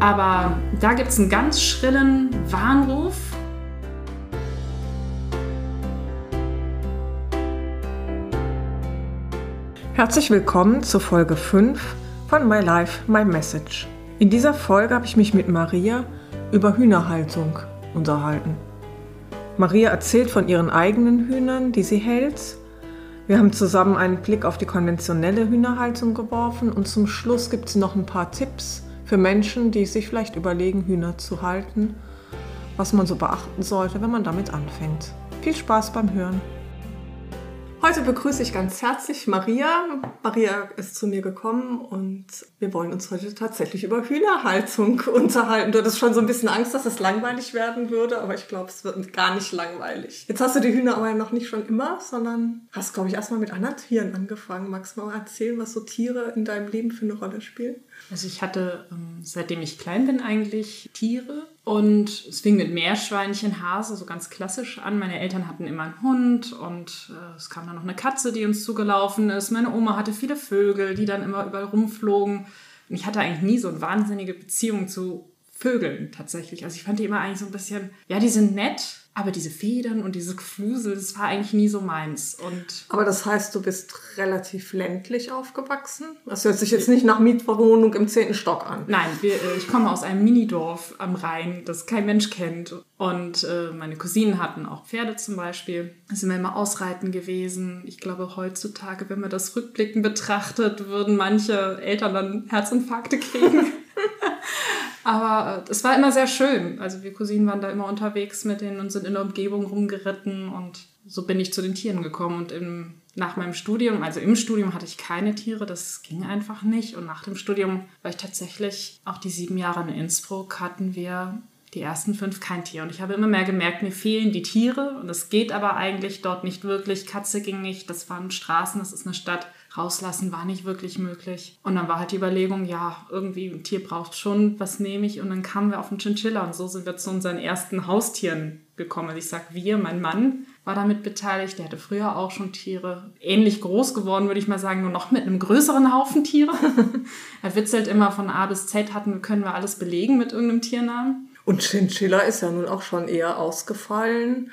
Aber da gibt es einen ganz schrillen Warnruf. Herzlich willkommen zu Folge 5 von My Life, My Message. In dieser Folge habe ich mich mit Maria über Hühnerhaltung unterhalten. Maria erzählt von ihren eigenen Hühnern, die sie hält. Wir haben zusammen einen Blick auf die konventionelle Hühnerhaltung geworfen und zum Schluss gibt es noch ein paar Tipps für Menschen, die sich vielleicht überlegen, Hühner zu halten, was man so beachten sollte, wenn man damit anfängt. Viel Spaß beim Hören. Heute begrüße ich ganz herzlich Maria. Maria ist zu mir gekommen und wir wollen uns heute tatsächlich über Hühnerhaltung unterhalten. Du hattest schon so ein bisschen Angst, dass es langweilig werden würde, aber ich glaube, es wird gar nicht langweilig. Jetzt hast du die Hühner aber noch nicht schon immer, sondern hast, glaube ich, erstmal mit anderen Tieren angefangen. Magst du mal erzählen, was so Tiere in deinem Leben für eine Rolle spielen? Also ich hatte, ähm, seitdem ich klein bin, eigentlich Tiere. Und es fing mit Meerschweinchen, Hase, so ganz klassisch an. Meine Eltern hatten immer einen Hund und äh, es kam dann noch eine Katze, die uns zugelaufen ist. Meine Oma hatte viele Vögel, die dann immer überall rumflogen. Und ich hatte eigentlich nie so eine wahnsinnige Beziehung zu Vögeln tatsächlich. Also ich fand die immer eigentlich so ein bisschen, ja, die sind nett, aber diese Federn und diese Geflüsel, das war eigentlich nie so meins. Und Aber das heißt, du bist relativ ländlich aufgewachsen? Das hört sich jetzt nicht nach Mietwohnung im zehnten Stock an. Nein, wir, äh, ich komme aus einem Minidorf am Rhein, das kein Mensch kennt. Und äh, meine Cousinen hatten auch Pferde zum Beispiel. Da sind wir immer ausreiten gewesen. Ich glaube, heutzutage, wenn man das rückblickend betrachtet, würden manche Eltern dann Herzinfarkte kriegen. Aber äh, es war immer sehr schön. Also wir Cousinen waren da immer unterwegs mit denen und sind in der Umgebung rumgeritten und so bin ich zu den Tieren gekommen. Und im, nach meinem Studium, also im Studium hatte ich keine Tiere, das ging einfach nicht. Und nach dem Studium war ich tatsächlich, auch die sieben Jahre in Innsbruck, hatten wir die ersten fünf kein Tier. Und ich habe immer mehr gemerkt, mir fehlen die Tiere. Und es geht aber eigentlich dort nicht wirklich. Katze ging nicht, das waren Straßen, das ist eine Stadt rauslassen war nicht wirklich möglich. Und dann war halt die Überlegung, ja, irgendwie ein Tier braucht schon, was nehme ich? Und dann kamen wir auf einen Chinchilla und so sind wir zu unseren ersten Haustieren gekommen. Also ich sag wir, mein Mann war damit beteiligt, der hatte früher auch schon Tiere. Ähnlich groß geworden, würde ich mal sagen, nur noch mit einem größeren Haufen Tiere. er witzelt immer von A bis Z, hatten, können wir alles belegen mit irgendeinem Tiernamen. Und Chinchilla ist ja nun auch schon eher ausgefallen.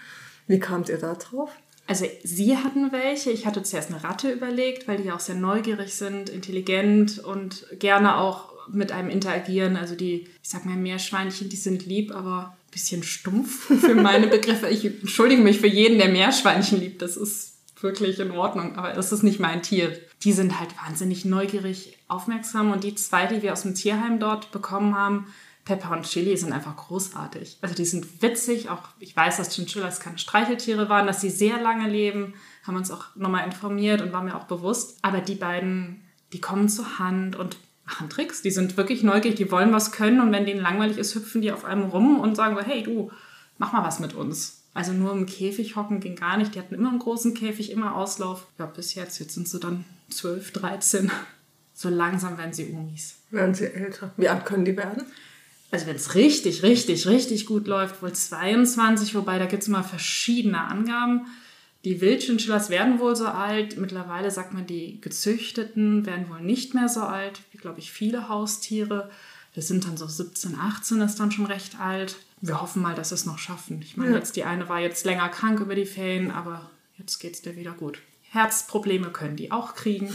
Wie kamt ihr da drauf? Also sie hatten welche. Ich hatte zuerst eine Ratte überlegt, weil die auch sehr neugierig sind, intelligent und gerne auch mit einem interagieren. Also die, ich sag mal, Meerschweinchen, die sind lieb, aber ein bisschen stumpf für meine Begriffe. Ich entschuldige mich für jeden, der Meerschweinchen liebt. Das ist wirklich in Ordnung, aber das ist nicht mein Tier. Die sind halt wahnsinnig neugierig, aufmerksam und die zwei, die wir aus dem Tierheim dort bekommen haben, Pepper und Chili sind einfach großartig. Also die sind witzig. Auch ich weiß, dass Chinchillas keine Streicheltiere waren, dass sie sehr lange leben. Haben uns auch nochmal informiert und war mir auch bewusst. Aber die beiden, die kommen zur Hand und machen Tricks. Die sind wirklich neugierig, die wollen was können und wenn denen langweilig ist, hüpfen die auf einem rum und sagen so, hey du, mach mal was mit uns. Also nur im Käfig hocken ging gar nicht. Die hatten immer einen großen Käfig, immer Auslauf. Ja, bis jetzt. Jetzt sind sie dann 12, 13. So langsam werden sie Umis. Werden sie älter. Wie alt können die werden? Also wenn es richtig, richtig, richtig gut läuft, wohl 22, wobei da gibt es immer verschiedene Angaben. Die Wildchinchillas werden wohl so alt. Mittlerweile sagt man, die gezüchteten werden wohl nicht mehr so alt, wie glaube ich viele Haustiere. Das sind dann so 17, 18 ist dann schon recht alt. Wir hoffen mal, dass sie es noch schaffen. Ich meine, ja. jetzt die eine war jetzt länger krank über die Ferien, aber jetzt geht es dir wieder gut. Herzprobleme können die auch kriegen.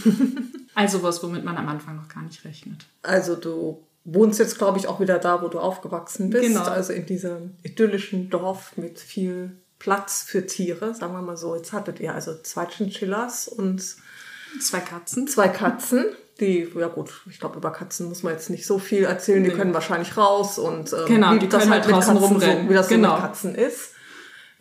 also was, womit man am Anfang noch gar nicht rechnet. Also du wohnst jetzt, glaube ich, auch wieder da, wo du aufgewachsen bist. Genau. Also in diesem idyllischen Dorf mit viel Platz für Tiere, sagen wir mal so. Jetzt hattet ihr also zwei Chinchillas und zwei Katzen. Zwei Katzen. Die, ja gut, ich glaube, über Katzen muss man jetzt nicht so viel erzählen. Die nee. können wahrscheinlich raus und ähm, genau, die können halt draußen rumrennen. So, wie das genau. so mit Katzen ist.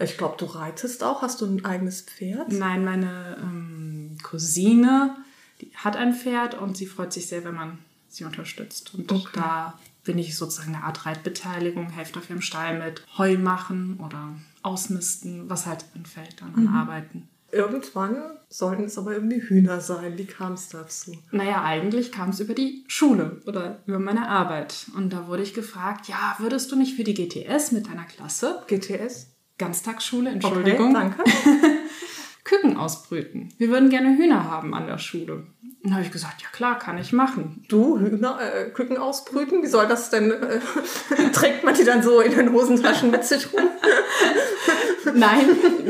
Ich glaube, du reitest auch. Hast du ein eigenes Pferd? Nein, meine ähm, Cousine die hat ein Pferd und sie freut sich sehr, wenn man sie unterstützt. Und okay. da bin ich sozusagen eine Art Reitbeteiligung, helfe auf ihrem Stall mit Heu machen oder ausmisten, was halt anfällt dann an mhm. Arbeiten. Irgendwann sollten es aber irgendwie Hühner sein. Wie kam es dazu? Naja, eigentlich kam es über die Schule oder über meine Arbeit. Und da wurde ich gefragt, ja, würdest du nicht für die GTS mit deiner Klasse? GTS? Ganztagsschule, Entschuldigung. Okay, danke. Küken ausbrüten. Wir würden gerne Hühner haben an der Schule. Dann habe ich gesagt, ja klar, kann ich machen. Du, Hühner, äh, Küken ausbrüten? Wie soll das denn? Äh, trägt man die dann so in den Hosentaschen mit sich rum? Nein,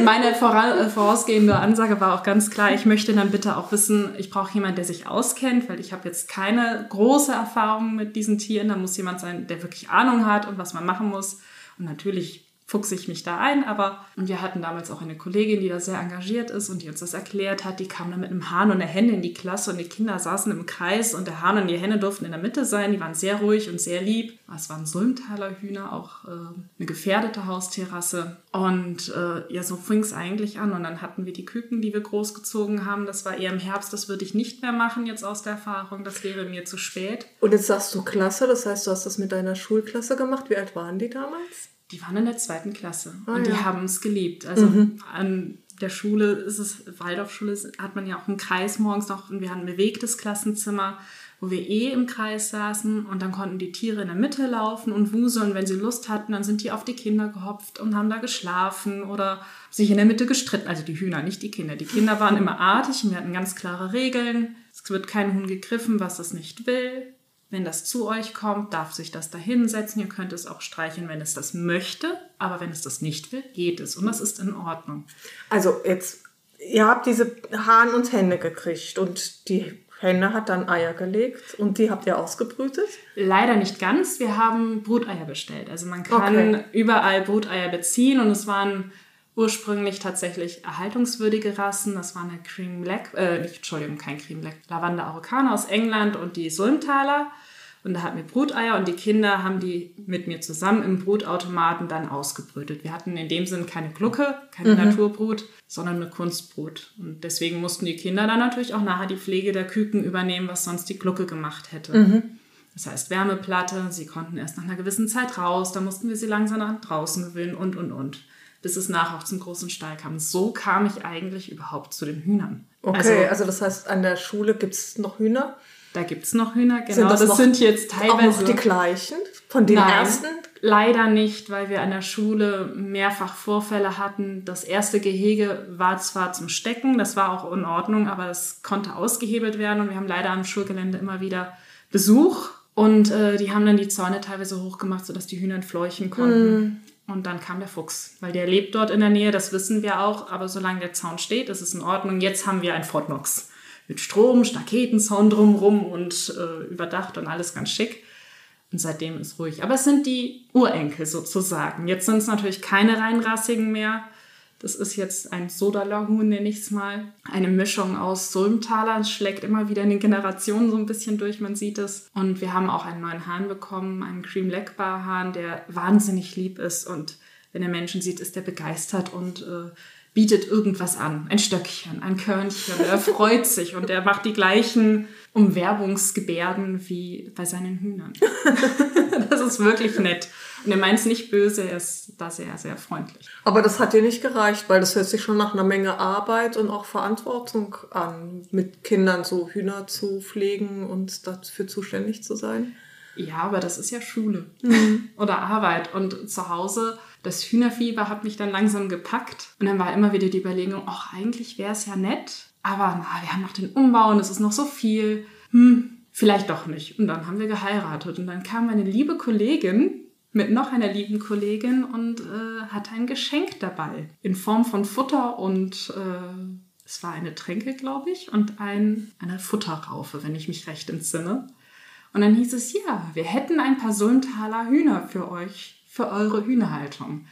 meine äh, vorausgehende Ansage war auch ganz klar, ich möchte dann bitte auch wissen, ich brauche jemanden, der sich auskennt, weil ich habe jetzt keine große Erfahrung mit diesen Tieren. Da muss jemand sein, der wirklich Ahnung hat und was man machen muss. Und natürlich fuchse ich mich da ein, aber und wir hatten damals auch eine Kollegin, die da sehr engagiert ist und die uns das erklärt hat. Die kam dann mit einem Hahn und einer Henne in die Klasse und die Kinder saßen im Kreis und der Hahn und die Henne durften in der Mitte sein. Die waren sehr ruhig und sehr lieb. Es waren Sulmtaler Hühner, auch äh, eine gefährdete Haustierrasse. Und äh, ja, so fing es eigentlich an. Und dann hatten wir die Küken, die wir großgezogen haben. Das war eher im Herbst. Das würde ich nicht mehr machen jetzt aus der Erfahrung. Das wäre mir zu spät. Und jetzt sagst du Klasse, das heißt, du hast das mit deiner Schulklasse gemacht. Wie alt waren die damals? Die waren in der zweiten Klasse oh, und die ja. haben es geliebt. Also mhm. an der Schule ist es, Waldorfschule hat man ja auch einen Kreis morgens noch und wir hatten ein bewegtes Klassenzimmer, wo wir eh im Kreis saßen und dann konnten die Tiere in der Mitte laufen und wuseln. Wenn sie Lust hatten, dann sind die auf die Kinder gehopft und haben da geschlafen oder sich in der Mitte gestritten. Also die Hühner, nicht die Kinder. Die Kinder waren immer artig und wir hatten ganz klare Regeln. Es wird kein Huhn gegriffen, was es nicht will. Wenn das zu euch kommt, darf sich das da hinsetzen. Ihr könnt es auch streicheln, wenn es das möchte. Aber wenn es das nicht will, geht es. Und das ist in Ordnung. Also jetzt, ihr habt diese Hahn und Henne gekriegt und die Henne hat dann Eier gelegt und die habt ihr ausgebrütet? Leider nicht ganz. Wir haben Bruteier bestellt. Also man kann okay. überall Bruteier beziehen und es waren ursprünglich tatsächlich erhaltungswürdige Rassen. Das waren der Cream Black, äh, nicht, Entschuldigung, kein Cream Black, Lavanda Araucana aus England und die Sulmtaler. Und da hatten wir Bruteier und die Kinder haben die mit mir zusammen im Brutautomaten dann ausgebrütet. Wir hatten in dem Sinn keine Glucke, keine mhm. Naturbrut, sondern eine Kunstbrut. Und deswegen mussten die Kinder dann natürlich auch nachher die Pflege der Küken übernehmen, was sonst die Glucke gemacht hätte. Mhm. Das heißt Wärmeplatte, sie konnten erst nach einer gewissen Zeit raus, dann mussten wir sie langsam nach draußen gewöhnen und, und, und bis es nachher auch zum großen Stall kam. So kam ich eigentlich überhaupt zu den Hühnern. Okay, also, also das heißt, an der Schule gibt es noch Hühner? Da gibt es noch Hühner, genau. Sind das, das sind jetzt teilweise. Auch noch die gleichen von den Nein, ersten? Leider nicht, weil wir an der Schule mehrfach Vorfälle hatten. Das erste Gehege war zwar zum Stecken, das war auch in Ordnung, aber es konnte ausgehebelt werden und wir haben leider am Schulgelände immer wieder Besuch und äh, die haben dann die Zäune teilweise hochgemacht, sodass die Hühner entfleuchen konnten. Mm. Und dann kam der Fuchs, weil der lebt dort in der Nähe, das wissen wir auch, aber solange der Zaun steht, ist es in Ordnung. Jetzt haben wir ein Fort Knox mit Strom, Staketenzaun drumrum und äh, überdacht und alles ganz schick. Und seitdem ist ruhig. Aber es sind die Urenkel sozusagen. Jetzt sind es natürlich keine reinrassigen mehr. Das ist jetzt ein Sodalahun, nenne ich es mal. Eine Mischung aus Sulmtaler. Es schlägt immer wieder in den Generationen so ein bisschen durch, man sieht es. Und wir haben auch einen neuen Hahn bekommen, einen Cream Leckbar Hahn, der wahnsinnig lieb ist. Und wenn er Menschen sieht, ist er begeistert und äh, bietet irgendwas an. Ein Stöckchen, ein Körnchen. Er freut sich und er macht die gleichen Umwerbungsgebärden wie bei seinen Hühnern. das ist wirklich nett. Und er meint es nicht böse, er ist da sehr, sehr freundlich. Aber das hat dir nicht gereicht, weil das hört sich schon nach einer Menge Arbeit und auch Verantwortung an, mit Kindern so Hühner zu pflegen und dafür zuständig zu sein. Ja, aber das ist ja Schule mhm. oder Arbeit. Und zu Hause, das Hühnerfieber hat mich dann langsam gepackt. Und dann war immer wieder die Überlegung, ach, eigentlich wäre es ja nett. Aber na, wir haben noch den Umbau und es ist noch so viel. Hm, vielleicht doch nicht. Und dann haben wir geheiratet. Und dann kam meine liebe Kollegin mit noch einer lieben Kollegin und äh, hatte ein Geschenk dabei. In Form von Futter und äh, es war eine Tränke, glaube ich, und ein, eine Futterraufe, wenn ich mich recht entsinne. Und dann hieß es, ja, wir hätten ein paar Sulmtaler Hühner für euch, für eure Hühnerhaltung.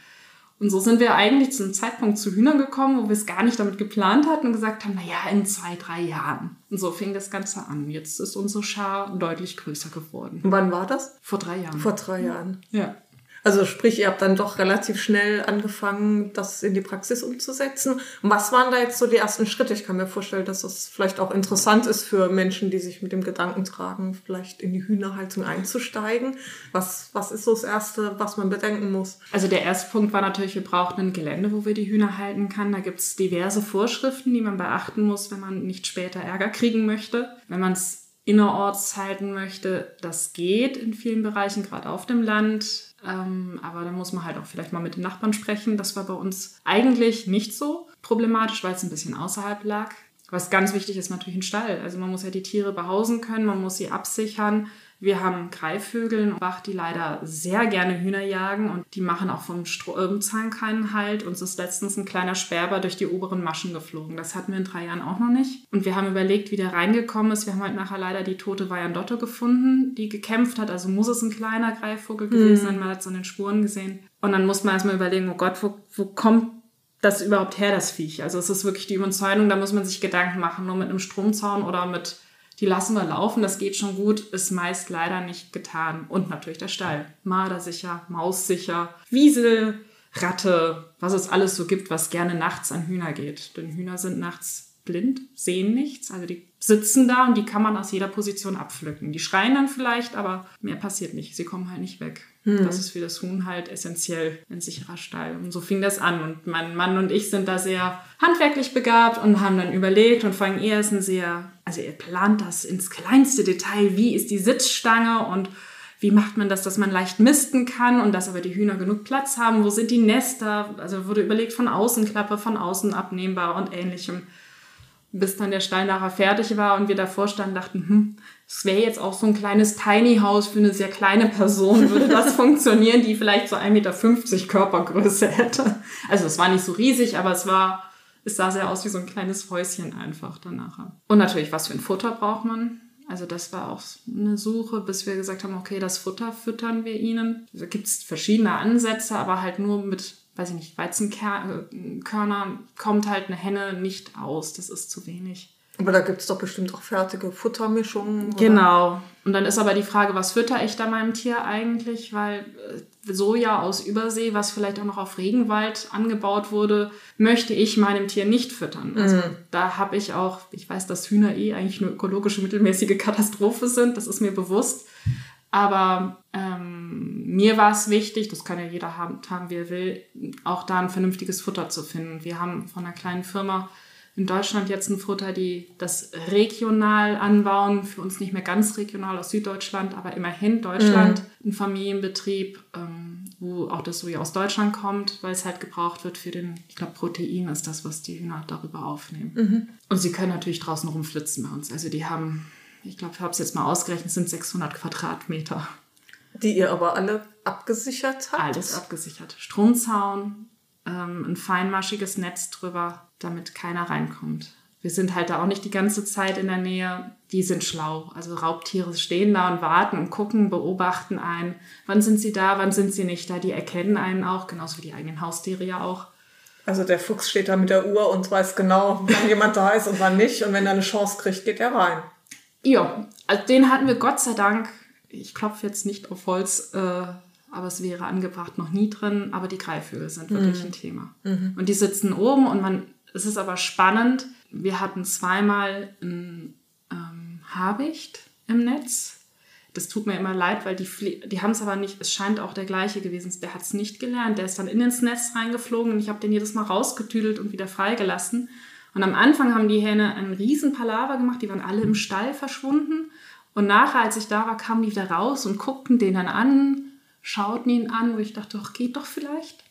Und so sind wir eigentlich zu einem Zeitpunkt zu Hühnern gekommen, wo wir es gar nicht damit geplant hatten und gesagt haben, naja, in zwei, drei Jahren. Und so fing das Ganze an. Jetzt ist unsere Schar deutlich größer geworden. Und wann war das? Vor drei Jahren. Vor drei Jahren. Ja. Also sprich, ihr habt dann doch relativ schnell angefangen, das in die Praxis umzusetzen. Und was waren da jetzt so die ersten Schritte? Ich kann mir vorstellen, dass das vielleicht auch interessant ist für Menschen, die sich mit dem Gedanken tragen, vielleicht in die Hühnerhaltung einzusteigen. Was, was ist so das Erste, was man bedenken muss? Also der erste Punkt war natürlich, wir brauchten ein Gelände, wo wir die Hühner halten kann. Da gibt es diverse Vorschriften, die man beachten muss, wenn man nicht später Ärger kriegen möchte. Wenn man es innerorts halten möchte, das geht in vielen Bereichen, gerade auf dem Land ähm, aber da muss man halt auch vielleicht mal mit den Nachbarn sprechen. Das war bei uns eigentlich nicht so problematisch, weil es ein bisschen außerhalb lag. Was ganz wichtig ist natürlich ein Stall. Also man muss ja die Tiere behausen können, man muss sie absichern. Wir haben Greifvögel in Bach, die leider sehr gerne Hühner jagen und die machen auch vom Stromzahn keinen Halt. Uns ist letztens ein kleiner Sperber durch die oberen Maschen geflogen. Das hatten wir in drei Jahren auch noch nicht. Und wir haben überlegt, wie der reingekommen ist. Wir haben halt nachher leider die tote Wyandotte gefunden, die gekämpft hat. Also muss es ein kleiner Greifvogel gewesen sein. Man hat es an den Spuren gesehen. Und dann muss man erstmal überlegen, oh Gott, wo, wo kommt das überhaupt her, das Viech? Also es ist wirklich die Überzeugung, da muss man sich Gedanken machen, nur mit einem Stromzaun oder mit die lassen wir laufen, das geht schon gut, ist meist leider nicht getan. Und natürlich der Stall. Mardersicher, Maussicher, Wiesel, Ratte, was es alles so gibt, was gerne nachts an Hühner geht. Denn Hühner sind nachts blind, sehen nichts, also die sitzen da und die kann man aus jeder Position abpflücken. Die schreien dann vielleicht, aber mehr passiert nicht. Sie kommen halt nicht weg. Hm. Das ist für das Huhn halt essentiell, ein sicherer Stall. Und so fing das an. Und mein Mann und ich sind da sehr handwerklich begabt und haben dann überlegt und vor allem er ist ein sehr, also er plant das ins kleinste Detail. Wie ist die Sitzstange und wie macht man das, dass man leicht misten kann und dass aber die Hühner genug Platz haben? Wo sind die Nester? Also wurde überlegt von Außenklappe, von außen abnehmbar und ähnlichem bis dann der Stall nachher fertig war und wir davor standen, dachten, hm, es wäre jetzt auch so ein kleines Tiny House für eine sehr kleine Person, würde das funktionieren, die vielleicht so 1,50 Meter Körpergröße hätte. Also es war nicht so riesig, aber es war, es sah sehr aus wie so ein kleines Häuschen einfach dann nachher. Und natürlich, was für ein Futter braucht man? Also das war auch eine Suche, bis wir gesagt haben, okay, das Futter füttern wir ihnen. Da gibt es verschiedene Ansätze, aber halt nur mit weiß ich nicht, Weizenkörner kommt halt eine Henne nicht aus. Das ist zu wenig. Aber da gibt es doch bestimmt auch fertige Futtermischungen. Oder? Genau. Und dann ist aber die Frage, was fütter ich da meinem Tier eigentlich? Weil äh, Soja aus Übersee, was vielleicht auch noch auf Regenwald angebaut wurde, möchte ich meinem Tier nicht füttern. Also mhm. da habe ich auch, ich weiß, dass Hühner eh eigentlich eine ökologische mittelmäßige Katastrophe sind, das ist mir bewusst. Aber ähm, mir war es wichtig, das kann ja jeder haben, haben, wie er will, auch da ein vernünftiges Futter zu finden. Wir haben von einer kleinen Firma in Deutschland jetzt ein Futter, die das regional anbauen, für uns nicht mehr ganz regional aus Süddeutschland, aber immerhin Deutschland, mhm. ein Familienbetrieb, ähm, wo auch das Soja aus Deutschland kommt, weil es halt gebraucht wird für den, ich glaube, Protein ist das, was die Hühner darüber aufnehmen. Mhm. Und sie können natürlich draußen rumflitzen bei uns. Also die haben ich glaube, ich habe es jetzt mal ausgerechnet, sind 600 Quadratmeter. Die ihr aber alle abgesichert habt? Alles abgesichert. Stromzaun, ähm, ein feinmaschiges Netz drüber, damit keiner reinkommt. Wir sind halt da auch nicht die ganze Zeit in der Nähe. Die sind schlau. Also Raubtiere stehen da und warten und gucken, beobachten einen. Wann sind sie da, wann sind sie nicht da? Die erkennen einen auch, genauso wie die eigenen Haustiere ja auch. Also der Fuchs steht da mit der Uhr und weiß genau, wann jemand da ist und wann nicht. Und wenn er eine Chance kriegt, geht er rein. Ja, also den hatten wir Gott sei Dank, ich klopfe jetzt nicht auf Holz, äh, aber es wäre angebracht, noch nie drin. Aber die Greifvögel sind wirklich mhm. ein Thema. Mhm. Und die sitzen oben und man, es ist aber spannend. Wir hatten zweimal ein ähm, Habicht im Netz. Das tut mir immer leid, weil die, die haben es aber nicht, es scheint auch der gleiche gewesen. Der hat es nicht gelernt. Der ist dann in ins Netz reingeflogen und ich habe den jedes Mal rausgetüdelt und wieder freigelassen. Und am Anfang haben die Hähne einen riesen Palaver gemacht, die waren alle im Stall verschwunden. Und nachher, als ich da war, kamen die wieder raus und guckten den dann an, schauten ihn an, wo ich dachte, doch, geht doch vielleicht.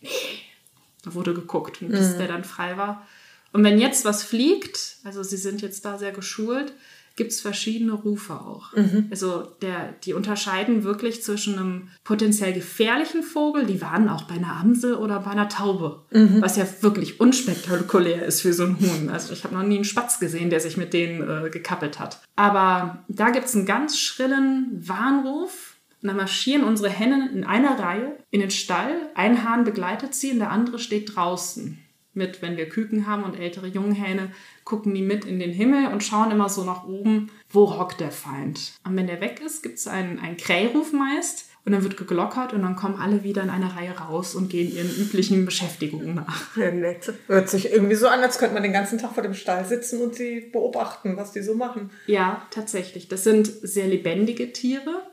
Da wurde geguckt, bis mhm. der dann frei war. Und wenn jetzt was fliegt, also sie sind jetzt da sehr geschult, gibt es verschiedene Rufe auch. Mhm. Also der, die unterscheiden wirklich zwischen einem potenziell gefährlichen Vogel, die waren auch bei einer Amsel oder bei einer Taube, mhm. was ja wirklich unspektakulär ist für so ein Huhn. Also ich habe noch nie einen Spatz gesehen, der sich mit denen äh, gekappelt hat. Aber da gibt es einen ganz schrillen Warnruf. Und dann marschieren unsere Hennen in einer Reihe in den Stall. Ein Hahn begleitet sie und der andere steht draußen mit, wenn wir Küken haben und ältere Junghähne, gucken die mit in den Himmel und schauen immer so nach oben, wo hockt der Feind. Und wenn der weg ist, gibt es einen, einen Krähruf meist und dann wird geglockert und dann kommen alle wieder in einer Reihe raus und gehen ihren üblichen Beschäftigungen nach. Ja, nett. Hört sich irgendwie so an, als könnte man den ganzen Tag vor dem Stall sitzen und sie beobachten, was die so machen. Ja, tatsächlich. Das sind sehr lebendige Tiere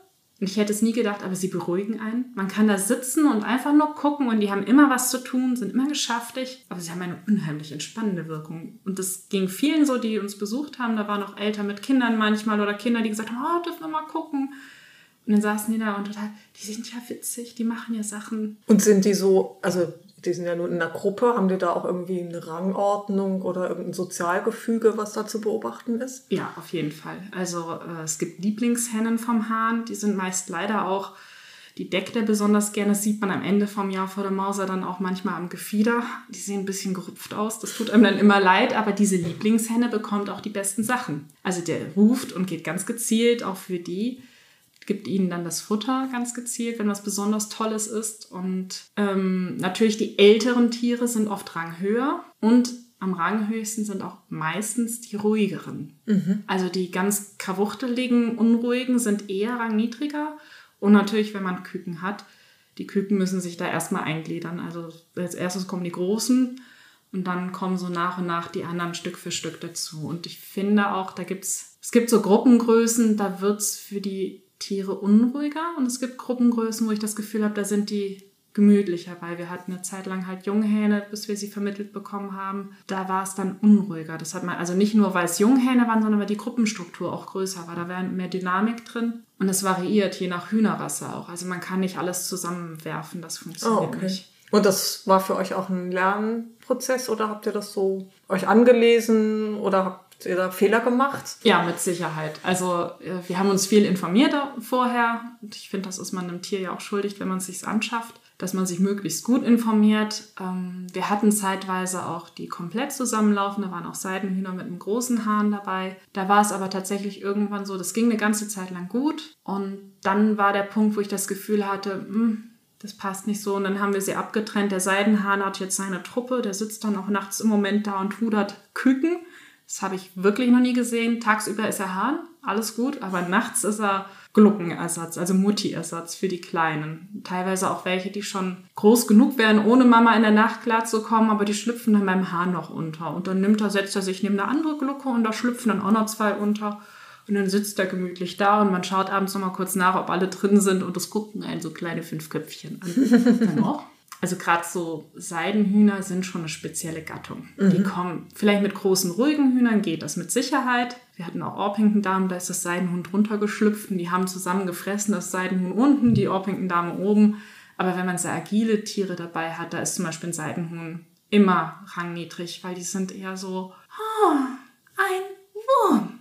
und ich hätte es nie gedacht, aber sie beruhigen einen. Man kann da sitzen und einfach nur gucken und die haben immer was zu tun, sind immer geschäftig, aber sie haben eine unheimlich entspannende Wirkung. Und das ging vielen so, die uns besucht haben. Da waren auch Eltern mit Kindern manchmal oder Kinder, die gesagt haben, oh, dürfen wir mal gucken. Und dann saßen die da und total, die sind ja witzig, die machen ja Sachen. Und sind die so, also die sind ja nur in einer Gruppe. Haben die da auch irgendwie eine Rangordnung oder irgendein Sozialgefüge, was da zu beobachten ist? Ja, auf jeden Fall. Also äh, es gibt Lieblingshennen vom Hahn, die sind meist leider auch, die deckt er besonders gerne, das sieht man am Ende vom Jahr vor der Mauser dann auch manchmal am Gefieder. Die sehen ein bisschen gerupft aus, das tut einem dann immer leid, aber diese Lieblingshenne bekommt auch die besten Sachen. Also der ruft und geht ganz gezielt auch für die gibt ihnen dann das Futter ganz gezielt, wenn was besonders Tolles ist. Und ähm, natürlich die älteren Tiere sind oft ranghöher und am ranghöchsten sind auch meistens die ruhigeren. Mhm. Also die ganz krawuchteligen, unruhigen sind eher rangniedriger. Und natürlich, wenn man Küken hat, die Küken müssen sich da erstmal eingliedern. Also als erstes kommen die Großen und dann kommen so nach und nach die anderen Stück für Stück dazu. Und ich finde auch, da gibt's, es gibt so Gruppengrößen, da wird's für die Tiere unruhiger und es gibt Gruppengrößen, wo ich das Gefühl habe, da sind die gemütlicher, weil wir hatten eine Zeit lang halt Junghähne, bis wir sie vermittelt bekommen haben. Da war es dann unruhiger. Das hat man also nicht nur, weil es Junghähne waren, sondern weil die Gruppenstruktur auch größer war. Da war mehr Dynamik drin und es variiert je nach Hühnerrasse auch. Also man kann nicht alles zusammenwerfen, das funktioniert oh, okay. nicht. Und das war für euch auch ein Lernprozess oder habt ihr das so euch angelesen oder habt Da Fehler gemacht? Ja, mit Sicherheit. Also äh, wir haben uns viel informiert vorher. Und ich finde, das ist man einem Tier ja auch schuldig, wenn man es sich anschafft, dass man sich möglichst gut informiert. Ähm, wir hatten zeitweise auch die komplett zusammenlaufen. Da waren auch Seidenhühner mit einem großen Hahn dabei. Da war es aber tatsächlich irgendwann so, das ging eine ganze Zeit lang gut. Und dann war der Punkt, wo ich das Gefühl hatte, mh, hm, das passt nicht so. Und dann haben wir sie abgetrennt. Der Seidenhahn hat jetzt seine Truppe, der sitzt dann auch nachts im Moment da und hudert Küken. Das habe ich wirklich noch nie gesehen. Tagsüber ist er Hahn, alles gut, aber nachts ist er Gluckenersatz, also Mutti-Ersatz für die Kleinen. Teilweise auch welche, die schon groß genug wären, ohne Mama in der Nacht klarzukommen, aber die schlüpfen dann beim Hahn noch unter. Und dann nimmt er, setzt er sich neben eine andere Glucke und da schlüpfen dann auch noch zwei unter. Und dann sitzt er gemütlich da und man schaut abends noch mal kurz nach, ob alle drin sind und das gucken einen so kleine Fünfköpfchen an. dann auch also gerade so Seidenhühner sind schon eine spezielle Gattung. Mhm. Die kommen vielleicht mit großen, ruhigen Hühnern geht das mit Sicherheit. Wir hatten auch Orpington-Damen, da ist das Seidenhuhn drunter geschlüpft und die haben zusammen gefressen, das Seidenhuhn unten, die Orpington-Dame oben. Aber wenn man sehr agile Tiere dabei hat, da ist zum Beispiel ein Seidenhuhn immer rangniedrig, weil die sind eher so, oh, ein Wurm.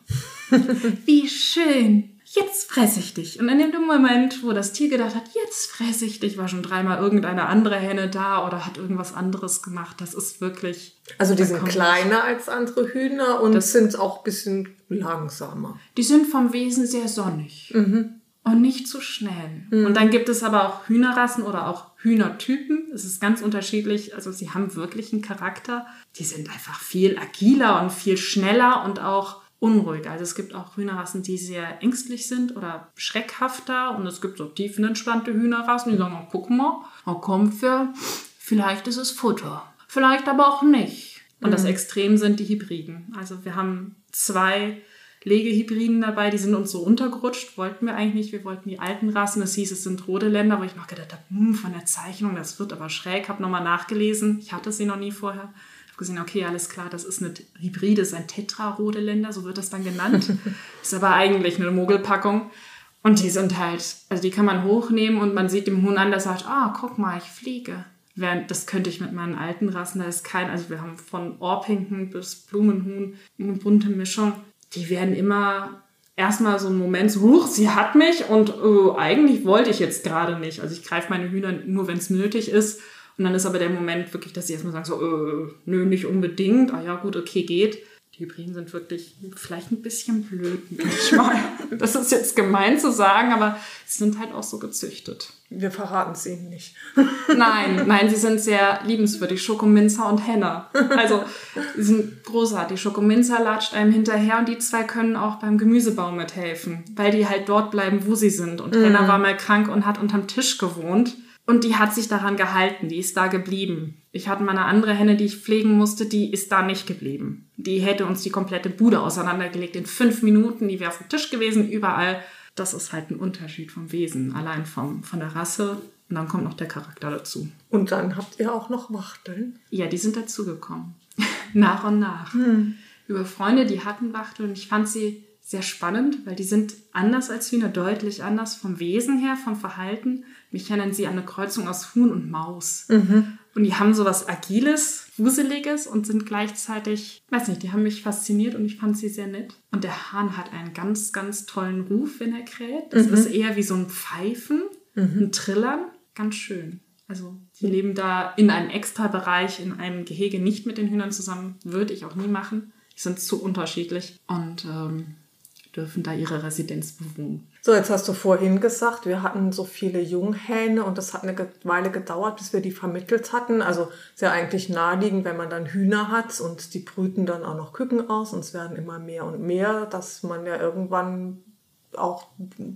Wie schön jetzt fresse ich dich. Und in dem Moment, wo das Tier gedacht hat, jetzt fresse ich dich, war schon dreimal irgendeine andere Henne da oder hat irgendwas anderes gemacht. Das ist wirklich. Also die sind kleiner als andere Hühner und das sind auch ein bisschen langsamer. Die sind vom Wesen sehr sonnig. Mhm. Und nicht zu schnell. Mhm. Und dann gibt es aber auch Hühnerrassen oder auch Hühnertypen. Es ist ganz unterschiedlich. Also sie haben wirklich einen Charakter. Die sind einfach viel agiler und viel schneller und auch unruhig. Also es gibt auch Hühnerrassen, die sehr ängstlich sind oder schreckhafter und es gibt so tiefenentspannte Hühnerrassen, die sagen, oh, guck mal, da kommt wir, vielleicht ist es Futter, vielleicht aber auch nicht. Und mhm. das Extrem sind die Hybriden. Also wir haben zwei Legehybriden dabei, die sind uns so untergerutscht, wollten wir eigentlich nicht. Wir wollten die alten Rassen. Es hieß, es sind rote Länder, wo ich noch gedacht habe, hm, von der Zeichnung, das wird aber schräg. Habe nochmal nachgelesen. Ich hatte sie noch nie vorher habe gesehen, okay, alles klar, das ist eine Hybride, ist ein Tetrarodeländer, so wird das dann genannt. ist aber eigentlich eine Mogelpackung. Und die sind halt, also die kann man hochnehmen und man sieht dem Huhn an, der sagt, ah, oh, guck mal, ich fliege. Während, das könnte ich mit meinen alten Rassen, da ist kein, also wir haben von Orpington bis Blumenhuhn eine bunte Mischung. Die werden immer erstmal so einen Moment so, huch, sie hat mich und äh, eigentlich wollte ich jetzt gerade nicht. Also ich greife meine Hühner nur, wenn es nötig ist. Und dann ist aber der Moment wirklich, dass sie erstmal sagen so, äh, nö, nicht unbedingt. Ah ja, gut, okay, geht. Die Hybriden sind wirklich vielleicht ein bisschen blöd manchmal. das ist jetzt gemein zu sagen, aber sie sind halt auch so gezüchtet. Wir verraten es ihnen nicht. nein, nein, sie sind sehr liebenswürdig. Schokominzer und Henna. Also, sie sind großartig. Schokominzer latscht einem hinterher und die zwei können auch beim Gemüsebau mithelfen, weil die halt dort bleiben, wo sie sind. Und mm. Henna war mal krank und hat unterm Tisch gewohnt. Und die hat sich daran gehalten, die ist da geblieben. Ich hatte mal eine andere Henne, die ich pflegen musste, die ist da nicht geblieben. Die hätte uns die komplette Bude auseinandergelegt in fünf Minuten, die wäre auf dem Tisch gewesen, überall. Das ist halt ein Unterschied vom Wesen, allein vom, von der Rasse. Und dann kommt noch der Charakter dazu. Und dann habt ihr auch noch Wachteln? Ja, die sind dazugekommen. nach und nach. Hm. Über Freunde, die hatten Wachteln ich fand sie sehr spannend, weil die sind anders als Hühner, deutlich anders vom Wesen her, vom Verhalten. Mich erinnern sie an eine Kreuzung aus Huhn und Maus. Mhm. Und die haben so was Agiles, Wuseliges und sind gleichzeitig, weiß nicht, die haben mich fasziniert und ich fand sie sehr nett. Und der Hahn hat einen ganz, ganz tollen Ruf, wenn er kräht. Das mhm. ist eher wie so ein Pfeifen, mhm. ein Trillern. Ganz schön. Also die leben da in einem Extra-Bereich, in einem Gehege nicht mit den Hühnern zusammen. Würde ich auch nie machen. Die sind zu unterschiedlich und ähm, dürfen da ihre Residenz bewohnen. So, jetzt hast du vorhin gesagt, wir hatten so viele Junghähne und das hat eine Weile gedauert, bis wir die vermittelt hatten. Also sehr eigentlich naheliegend, wenn man dann Hühner hat und die brüten dann auch noch Küken aus und es werden immer mehr und mehr, dass man ja irgendwann auch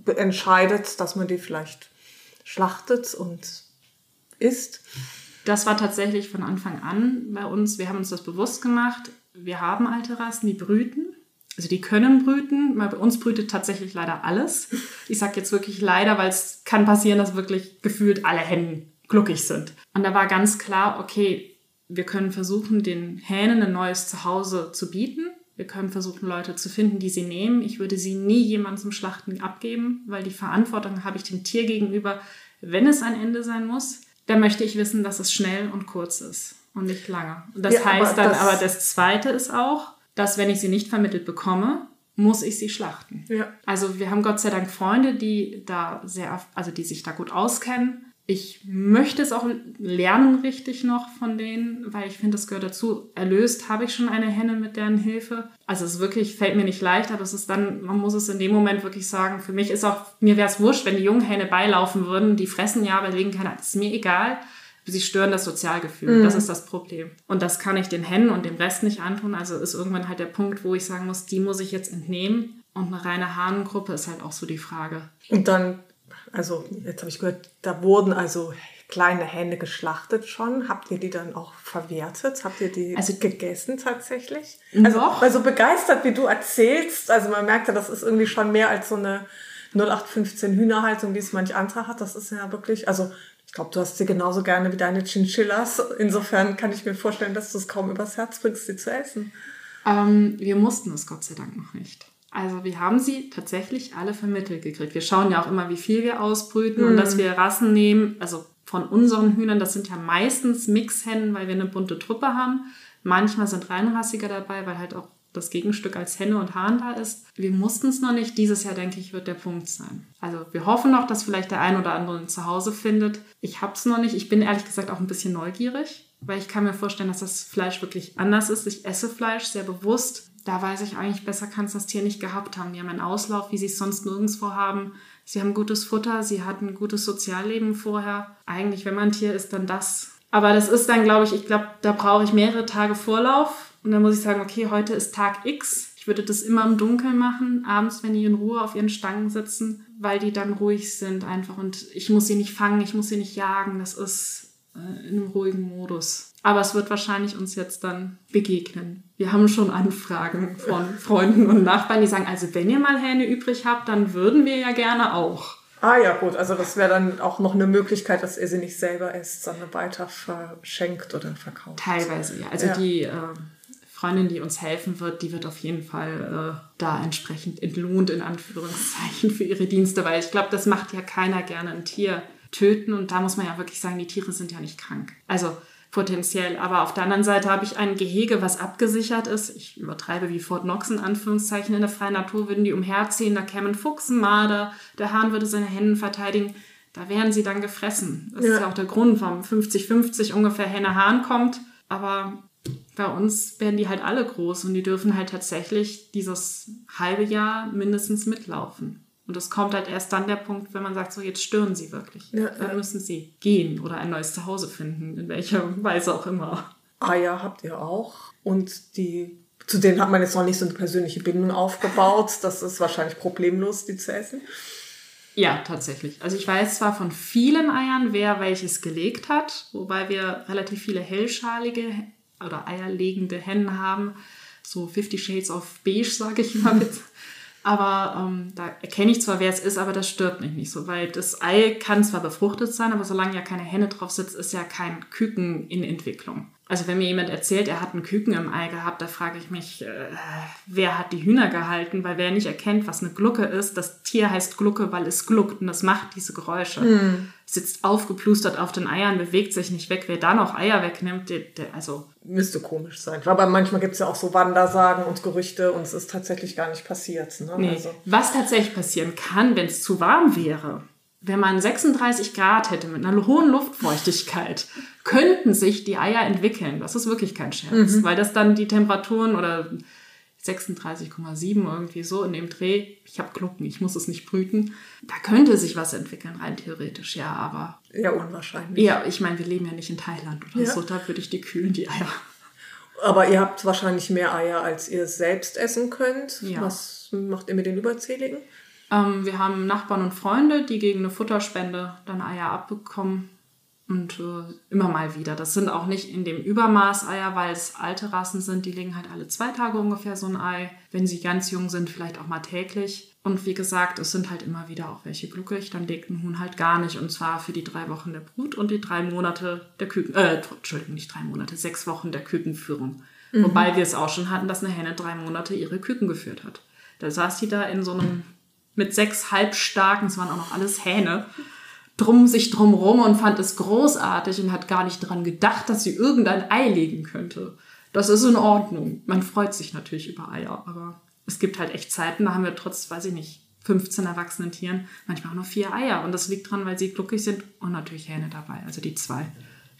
entscheidet, dass man die vielleicht schlachtet und isst. Das war tatsächlich von Anfang an bei uns. Wir haben uns das bewusst gemacht. Wir haben alte Rassen, die brüten. Also die können brüten. Bei uns brütet tatsächlich leider alles. Ich sage jetzt wirklich leider, weil es kann passieren, dass wirklich gefühlt alle Hennen glücklich sind. Und da war ganz klar, okay, wir können versuchen, den Hähnen ein neues Zuhause zu bieten. Wir können versuchen, Leute zu finden, die sie nehmen. Ich würde sie nie jemandem zum Schlachten abgeben, weil die Verantwortung habe ich dem Tier gegenüber, wenn es ein Ende sein muss. Dann möchte ich wissen, dass es schnell und kurz ist und nicht lange. Und das ja, heißt aber dann das aber, das Zweite ist auch, dass wenn ich sie nicht vermittelt bekomme, muss ich sie schlachten. Ja. Also wir haben Gott sei Dank Freunde, die da sehr, also die sich da gut auskennen. Ich möchte es auch lernen richtig noch von denen, weil ich finde, das gehört dazu. Erlöst habe ich schon eine Henne mit deren Hilfe. Also es wirklich fällt mir nicht leicht, aber es ist dann, man muss es in dem Moment wirklich sagen. Für mich ist auch, mir wäre es wurscht, wenn die jungen Hähne beilaufen würden. Die fressen ja, aber legen keine, das ist mir egal sie stören das Sozialgefühl. Mhm. Das ist das Problem. Und das kann ich den Hennen und dem Rest nicht antun. Also ist irgendwann halt der Punkt, wo ich sagen muss, die muss ich jetzt entnehmen. Und eine reine Hahnengruppe ist halt auch so die Frage. Und dann, also jetzt habe ich gehört, da wurden also kleine Hähne geschlachtet schon. Habt ihr die dann auch verwertet? Habt ihr die also, gegessen tatsächlich? Also, noch? weil so begeistert, wie du erzählst, also man merkt ja, das ist irgendwie schon mehr als so eine 0815 Hühnerhaltung, wie es manch anderer hat. Das ist ja wirklich, also ich glaube, du hast sie genauso gerne wie deine Chinchillas. Insofern kann ich mir vorstellen, dass du es kaum übers Herz bringst, sie zu essen. Ähm, wir mussten es Gott sei Dank noch nicht. Also wir haben sie tatsächlich alle vermittelt gekriegt. Wir schauen ja auch immer, wie viel wir ausbrüten mhm. und dass wir Rassen nehmen. Also von unseren Hühnern, das sind ja meistens Mixhennen, weil wir eine bunte Truppe haben. Manchmal sind reinrassiger dabei, weil halt auch das Gegenstück als Henne und Hahn da ist. Wir mussten es noch nicht. Dieses Jahr, denke ich, wird der Punkt sein. Also wir hoffen noch, dass vielleicht der ein oder andere ein Zuhause findet. Ich habe es noch nicht. Ich bin ehrlich gesagt auch ein bisschen neugierig, weil ich kann mir vorstellen, dass das Fleisch wirklich anders ist. Ich esse Fleisch sehr bewusst. Da weiß ich eigentlich, besser kann es das Tier nicht gehabt haben. Die haben einen Auslauf, wie sie es sonst nirgendwo haben. Sie haben gutes Futter, sie hatten ein gutes Sozialleben vorher. Eigentlich, wenn man ein Tier ist, dann das. Aber das ist dann, glaube ich, ich glaube, da brauche ich mehrere Tage Vorlauf und dann muss ich sagen, okay, heute ist Tag X. Ich würde das immer im Dunkeln machen, abends, wenn die in Ruhe auf ihren Stangen sitzen, weil die dann ruhig sind einfach. Und ich muss sie nicht fangen, ich muss sie nicht jagen. Das ist äh, in einem ruhigen Modus. Aber es wird wahrscheinlich uns jetzt dann begegnen. Wir haben schon Anfragen von Freunden und Nachbarn, die sagen, also wenn ihr mal Hähne übrig habt, dann würden wir ja gerne auch. Ah ja, gut, also das wäre dann auch noch eine Möglichkeit, dass ihr sie nicht selber esst, sondern weiter verschenkt oder verkauft. Teilweise, ja. Also ja. die äh, Freundin, die uns helfen wird, die wird auf jeden Fall äh, da entsprechend entlohnt, in Anführungszeichen, für ihre Dienste, weil ich glaube, das macht ja keiner gerne ein Tier töten und da muss man ja wirklich sagen, die Tiere sind ja nicht krank. Also potenziell. Aber auf der anderen Seite habe ich ein Gehege, was abgesichert ist. Ich übertreibe wie Fort Knox in Anführungszeichen. In der freien Natur würden die umherziehen, da kämen Fuchsen, Marder, der Hahn würde seine Hände verteidigen. Da wären sie dann gefressen. Das ja. ist ja auch der Grund, warum 50-50 ungefähr Henne-Hahn kommt. Aber bei uns werden die halt alle groß und die dürfen halt tatsächlich dieses halbe Jahr mindestens mitlaufen. Und es kommt halt erst dann der Punkt, wenn man sagt, so jetzt stören sie wirklich. Ja, dann ja. müssen sie gehen oder ein neues Zuhause finden, in welcher Weise auch immer. Eier habt ihr auch. Und die, zu denen hat man jetzt noch nicht so eine persönliche Bindung aufgebaut. Das ist wahrscheinlich problemlos, die zu essen. Ja, tatsächlich. Also ich weiß zwar von vielen Eiern, wer welches gelegt hat, wobei wir relativ viele hellschalige oder eierlegende Hennen haben. So 50 Shades of Beige, sage ich immer mit. Aber ähm, da erkenne ich zwar, wer es ist, aber das stört mich nicht so, weil das Ei kann zwar befruchtet sein, aber solange ja keine Henne drauf sitzt, ist ja kein Küken in Entwicklung. Also wenn mir jemand erzählt, er hat einen Küken im Ei gehabt, da frage ich mich, äh, wer hat die Hühner gehalten? Weil wer nicht erkennt, was eine Glucke ist, das Tier heißt Glucke, weil es gluckt und das macht diese Geräusche. Mm. Sitzt aufgeplustert auf den Eiern, bewegt sich nicht weg. Wer da noch Eier wegnimmt, der, der also... Müsste komisch sein. Aber manchmal gibt es ja auch so Wandersagen und Gerüchte und es ist tatsächlich gar nicht passiert. Ne? Nee. Also. Was tatsächlich passieren kann, wenn es zu warm wäre, wenn man 36 Grad hätte mit einer hohen Luftfeuchtigkeit, könnten sich die Eier entwickeln. Das ist wirklich kein Scherz, mhm. weil das dann die Temperaturen oder 36,7 irgendwie so in dem Dreh, ich habe Glucken, ich muss es nicht brüten, da könnte sich was entwickeln, rein theoretisch, ja, aber... Ja, unwahrscheinlich. Ja, ich meine, wir leben ja nicht in Thailand oder ja. so, da würde ich die kühlen, die Eier. Aber ihr habt wahrscheinlich mehr Eier, als ihr selbst essen könnt. Ja. Was macht ihr mit den Überzähligen? Ähm, wir haben Nachbarn und Freunde, die gegen eine Futterspende dann Eier abbekommen. Und äh, immer mal wieder. Das sind auch nicht in dem Übermaß Eier, weil es alte Rassen sind. Die legen halt alle zwei Tage ungefähr so ein Ei. Wenn sie ganz jung sind, vielleicht auch mal täglich. Und wie gesagt, es sind halt immer wieder auch welche glücklich. Dann legt ein Huhn halt gar nicht. Und zwar für die drei Wochen der Brut und die drei Monate der Küken. Äh, Entschuldigung, nicht drei Monate, sechs Wochen der Kükenführung. Mhm. Wobei wir es auch schon hatten, dass eine Henne drei Monate ihre Küken geführt hat. Da saß die da in so einem mit sechs halbstarken, es waren auch noch alles Hähne, drum sich drumrum und fand es großartig und hat gar nicht daran gedacht, dass sie irgendein Ei legen könnte. Das ist in Ordnung. Man freut sich natürlich über Eier, aber es gibt halt echt Zeiten, da haben wir trotz, weiß ich nicht, 15 erwachsenen Tieren manchmal auch nur vier Eier. Und das liegt daran, weil sie glücklich sind und natürlich Hähne dabei. Also die zwei.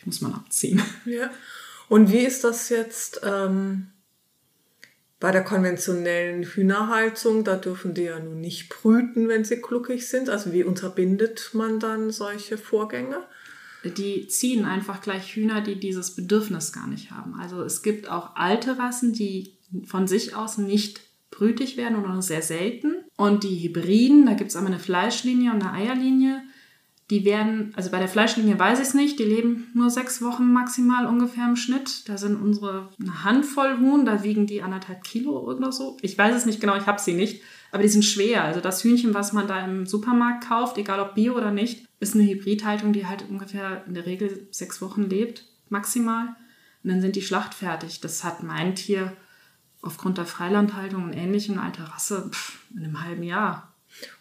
Die muss man abziehen. Ja. Und wie ist das jetzt? Ähm bei der konventionellen Hühnerhaltung, da dürfen die ja nun nicht brüten, wenn sie gluckig sind. Also wie unterbindet man dann solche Vorgänge? Die ziehen einfach gleich Hühner, die dieses Bedürfnis gar nicht haben. Also es gibt auch alte Rassen, die von sich aus nicht brütig werden oder nur sehr selten. Und die Hybriden, da gibt es einmal eine Fleischlinie und eine Eierlinie. Die werden, also bei der Fleischlinie weiß ich es nicht, die leben nur sechs Wochen maximal ungefähr im Schnitt. Da sind unsere eine Handvoll Huhn, da wiegen die anderthalb Kilo oder so. Ich weiß es nicht genau, ich habe sie nicht, aber die sind schwer. Also das Hühnchen, was man da im Supermarkt kauft, egal ob Bio oder nicht, ist eine Hybridhaltung, die halt ungefähr in der Regel sechs Wochen lebt, maximal. Und dann sind die schlachtfertig. Das hat mein Tier aufgrund der Freilandhaltung und ähnlichem alter Rasse pff, in einem halben Jahr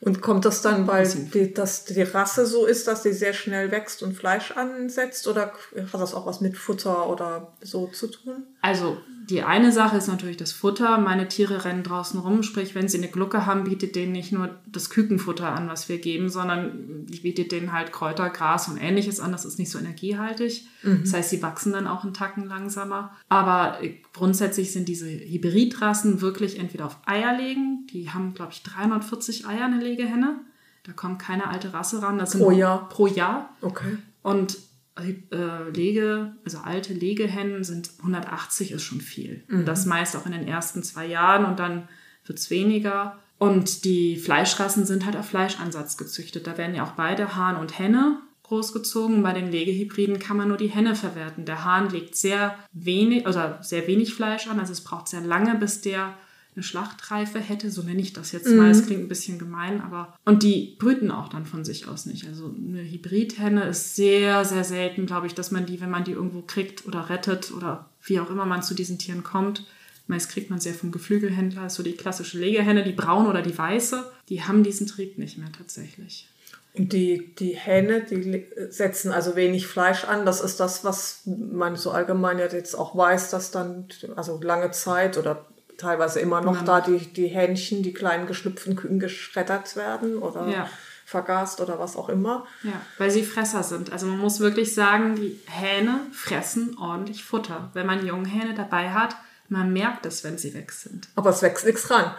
und kommt das dann, weil die, dass die Rasse so ist, dass sie sehr schnell wächst und Fleisch ansetzt? Oder hat das auch was mit Futter oder so zu tun? Also die eine Sache ist natürlich das Futter. Meine Tiere rennen draußen rum, sprich, wenn sie eine Glucke haben, bietet denen nicht nur das Kükenfutter an, was wir geben, sondern bietet denen halt Kräuter, Gras und ähnliches an. Das ist nicht so energiehaltig. Mhm. Das heißt, sie wachsen dann auch einen Tacken langsamer. Aber grundsätzlich sind diese Hybridrassen wirklich entweder auf Eier legen. Die haben, glaube ich, 340 Eier, eine Legehenne. Da kommt keine alte Rasse ran. Das pro Jahr? Pro Jahr. Okay. Und äh, Lege, also alte Legehennen sind 180 ist schon viel. Mhm. Das meist auch in den ersten zwei Jahren und dann wird es weniger. Und die Fleischrassen sind halt auf Fleischansatz gezüchtet. Da werden ja auch beide Hahn und Henne großgezogen. Bei den Legehybriden kann man nur die Henne verwerten. Der Hahn legt sehr wenig oder sehr wenig Fleisch an, also es braucht sehr lange, bis der eine Schlachtreife hätte, so nenne ich das jetzt mal. Das mhm. klingt ein bisschen gemein, aber. Und die brüten auch dann von sich aus nicht. Also eine Hybridhenne ist sehr, sehr selten, glaube ich, dass man die, wenn man die irgendwo kriegt oder rettet oder wie auch immer man zu diesen Tieren kommt, meist kriegt man ja vom Geflügelhändler, so die klassische Legehenne, die braune oder die weiße, die haben diesen Trieb nicht mehr tatsächlich. Und die, die Hähne, die setzen also wenig Fleisch an. Das ist das, was man so allgemein ja jetzt auch weiß, dass dann also lange Zeit oder teilweise immer noch da die, die Hähnchen, die kleinen geschlüpften Küken geschreddert werden oder ja. vergast oder was auch immer. Ja, weil sie Fresser sind. Also man muss wirklich sagen, die Hähne fressen ordentlich Futter. Wenn man Junghähne dabei hat, man merkt es, wenn sie weg sind. Aber es wächst nichts dran.